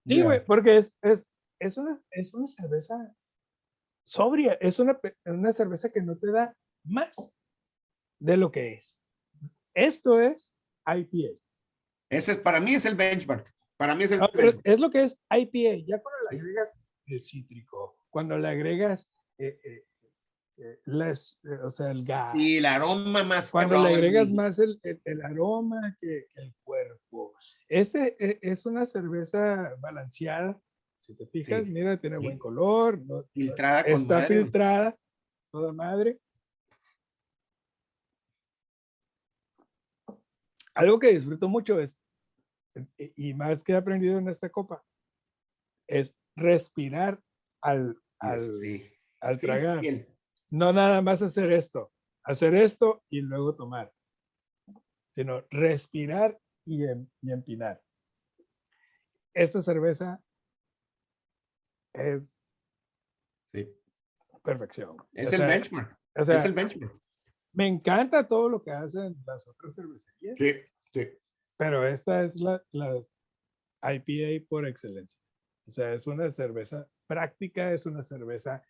Sí, güey, porque es, es, es, una, es una cerveza sobria, es una, una cerveza que no te da más de lo que es. Esto es IPA. Ese es, para mí es el benchmark. Para mí es el No, pero benchmark. es lo que es IPA. Ya cuando le agregas el cítrico, cuando le agregas eh, eh, eh, las- eh, o sea, el gas, Sí, el aroma más cuando le cabrón agregas y- más el, el- el aroma que, que el cuerpo. Ese eh, es una cerveza balanceada. Si te fijas, Sí, mira, tiene sí. buen color, no- filtrada con está madre, filtrada, toda madre. Algo que disfruto mucho es, y y más que he aprendido en esta copa, es respirar al, al, Sí. al tragar. No nada más hacer esto, hacer esto y luego tomar, sino respirar y, em- y empinar. Esta cerveza es Sí. perfección. Es O el sea, benchmark. o sea, es el benchmark. me encanta todo lo que hacen las otras cervecerías, Sí, sí. pero esta es la, la IPA por excelencia. O sea, es una cerveza práctica, es una cerveza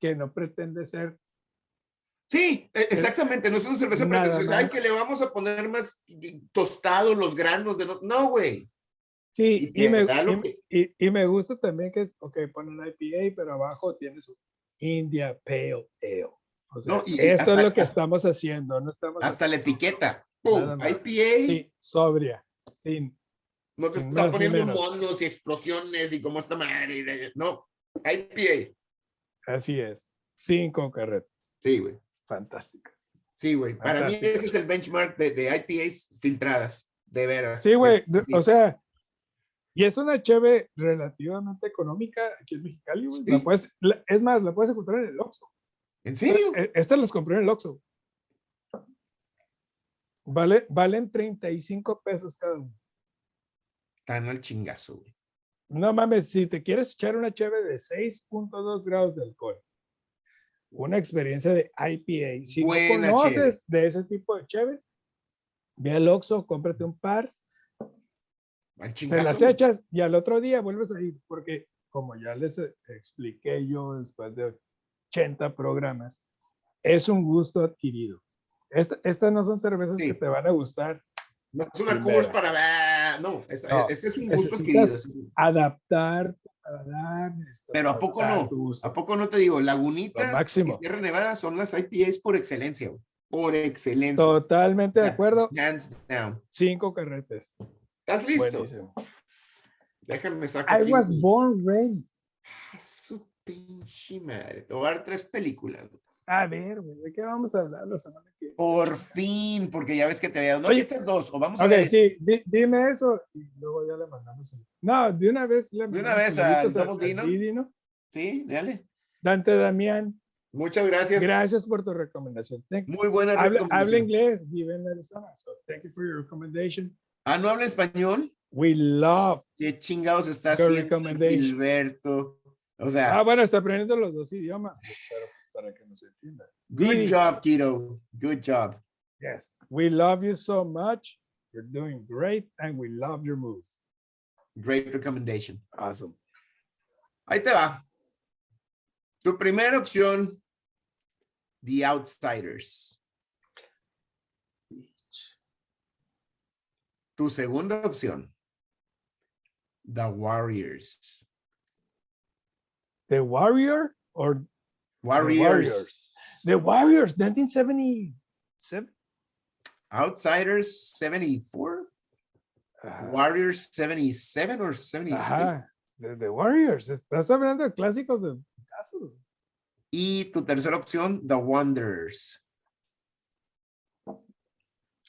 que no pretende ser Sí, e- exactamente. No es una cerveza pretenciosa. Que le vamos a poner más tostados los granos de no. No, güey. Sí, Y y, me, y- y- me gusta también que es, ok, ponen IPA, pero abajo tiene su India Pale Ale. O sea, No, y- eso hasta- es lo que estamos haciendo, no estamos Hasta la haciendo etiqueta. Nada ¡Pum! IPA. Sí, sobria, sin, No te sin está más ni poniendo monos y explosiones y como esta madre. No. IPA. así es, sin carreta, Sí, güey. fantástica. Sí, güey. Para mí ese es el benchmark de, de IPAs filtradas. De veras. Sí, güey, de- o sea, Y es una cheve relativamente económica aquí en Mexicali, güey. La puedes- la- es más, la puedes encontrar en el Oxxo. ¿En serio? E- Estas las compré en el Oxxo. Vale, valen 35 pesos cada uno. Tan al chingazo, güey. No mames, si te quieres echar una cheve de 6.2 grados de alcohol, una experiencia de IPA, si Buena no conoces cheve. de ese tipo de cheves, ve al Oxxo, cómprate un par, te las echas y al otro día vuelves a ir, porque como ya les eh, expliqué yo después de 80 programas, es un gusto adquirido. Esta- Estas no son cervezas Sí. que te van a gustar. No es una. Coors para ver. No, es- No, este es un gusto adquirido. Adaptar necesitas Pero ¿a poco no? ¿A poco no te digo? Lagunitas máximo. y Sierra Nevada son las IPAs por excelencia. Por excelencia. Totalmente de acuerdo. Hands down. Cinco carretes. ¿Estás listo? Buenísimo. Déjame sacar. I aquí was born ready. Ah, Su pinche madre. Te voy a dar tres películas. A ver, güey, ¿de qué vamos a hablar la semana que viene? Por fin, porque ya ves que te había dado. No, Oye, estas dos. O vamos a Ok, ver. sí, di- dime eso y luego ya le mandamos. el- No, de una vez le De una vez al saluditos al- Double D, al ¿no? Didi, ¿no? Sí, dale. Dante Damián, Muchas gracias. gracias por tu recomendación. Thank- Muy buena Habla, recomendación. habla inglés, vive en Arizona. So thank you for your recommendation. Ah, ¿no habla español? We love. ¿Qué chingados está haciendo. Gilberto? O sea, Ah, bueno, está aprendiendo los dos idiomas, pero pues para que nos entienda. good job, Kiro. Good job. Yes. We love you so much. You're doing great and we love your moves. Great recommendation. Awesome. Ahí te va. Tu primera opción, The Outsiders. Tu segunda opción, The Warriors. The Warrior or the Warriors. Warriors? The Warriors, 1977. Outsiders 74. Ajá. Warriors 77 or 76. Ajá. The, the Warriors. Estás hablando de clásicos de casos. Y tu tercera opción, The Wanderers.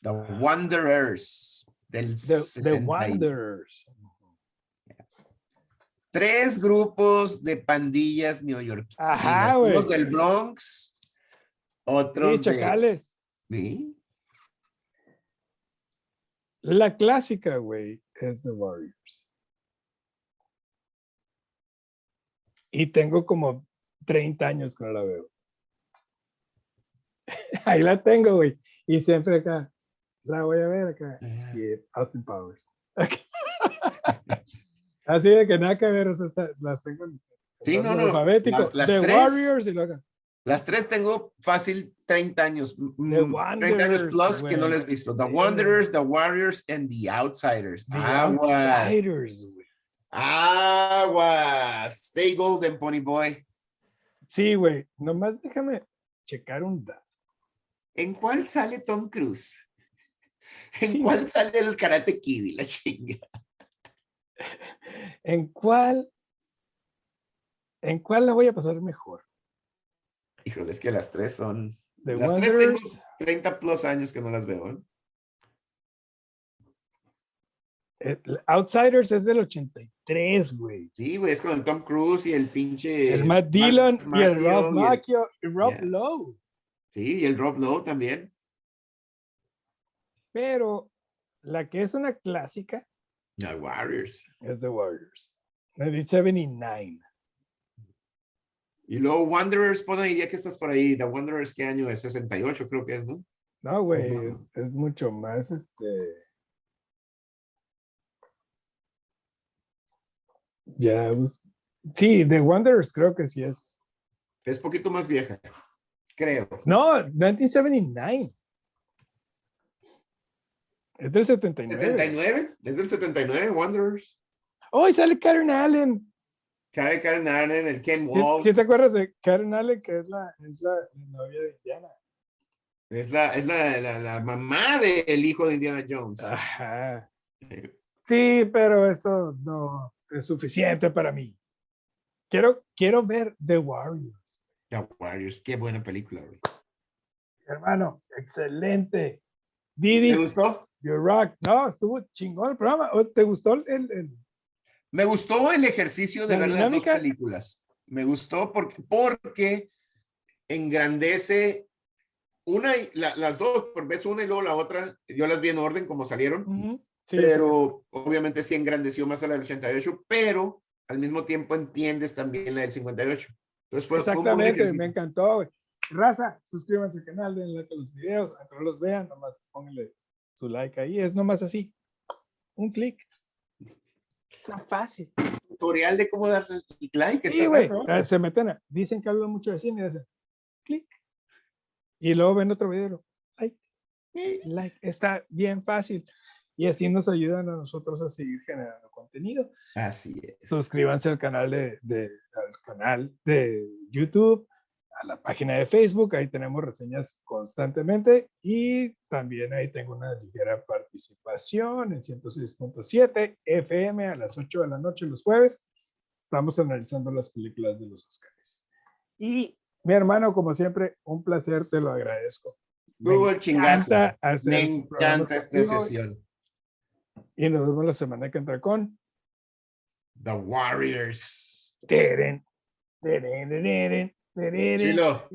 The Wanderers del The, the 60. Wanderers. Tres grupos de pandillas neoyorquinas. Ajá, Unos del Bronx, otros Sí, de... chacales. Sí. La clásica, güey, es The Warriors. Y tengo como 30 años que no la veo. (laughs) Ahí la tengo, güey. Y siempre acá, la voy a ver acá. Skip, Austin Powers. (laughs) Así de que nada que ver, o sea, está- las tengo en Sí, orden no, no, alfabético. The tres- Warriors y luego acá. Las tres tengo fácil 30 años. The 30 años plus que no les he visto. The Wanderers, The Warriors, and The Outsiders. The Aguas. Outsiders, güey. Aguas. Stay golden, Pony Boy. Sí, güey. Nomás déjame checar un dato. ¿En cuál sale Tom Cruise? (laughs) ¿En Sí. cuál sale el Karate Kid y la chinga? (laughs) ¿En cuál? ¿En cuál la voy a pasar mejor? Híjole, es que las tres son. The las tres tengo Wanderers, 30 plus años que no las veo. ¿eh? eh, Outsiders es del 83, güey. Sí, güey, es con el Tom Cruise y el pinche. El Matt Dillon y el Rob Macchio y el- Macchio y Rob Yeah. Lowe. Sí, y el Rob Lowe también. Pero la que es una clásica The Warriors. es The Warriors. 1979. Y luego Wanderers, pon ahí, ya que estás por ahí, The Wanderers, ¿qué año es? 68 creo que es, ¿no? No, güey, es, es mucho más este. Ya, bus- sí, The Wanderers creo que sí es. Es poquito más vieja, creo. No, 1979. Es del 79. 79, es del 79, Wanderers. Oh, y sale Karen Allen. Cabe Karen Arden, el Ken ¿Sí, Wall. sí te acuerdas de Karen Allen, que es la, es la, la novia de Indiana? Es, la, es la, la, la mamá del hijo de Indiana Jones. Ajá. Sí, pero eso no es suficiente para mí. Quiero, quiero ver The Warriors. The Warriors, qué buena película, güey. Hermano, excelente. ¿Te Didi, gustó? You rock. No, estuvo chingón el programa. ¿O ¿Te gustó el, el- Me gustó el ejercicio de La ver las dos películas. Me gustó porque, porque engrandece una y la- las dos, por vez una y luego la otra. Yo las vi en orden como salieron. Sí, pero obviamente sí engrandeció más a la del 88, pero al mismo tiempo entiendes también la del 58. Entonces fue fue un buen Exactamente, me encantó, güey. Raza, suscríbanse al canal, denle like a los videos, aunque no los vean, nomás pónganle su like ahí, es nomás así. Un clic. Está fácil. tutorial de cómo darle like. Sí, güey. ah, Se meten a, dicen que hablan mucho de cine, y hacen clic. Y luego ven otro video, like, like. Está bien fácil. Y así nos ayudan a nosotros a seguir generando contenido. Así es. suscríbanse al canal de, de- al canal de YouTube, a la página de Facebook, ahí tenemos reseñas constantemente y también ahí tengo una ligera participación en 106.7 FM a las 8 de la noche los jueves. Estamos analizando las películas de los Oscars. Y mi hermano, como siempre, un placer, te lo agradezco. Tuvo el chingazo. Me encanta esta sesión. Y nos vemos la semana que entra con The Warriors. Teren, teren, teren, Chilo.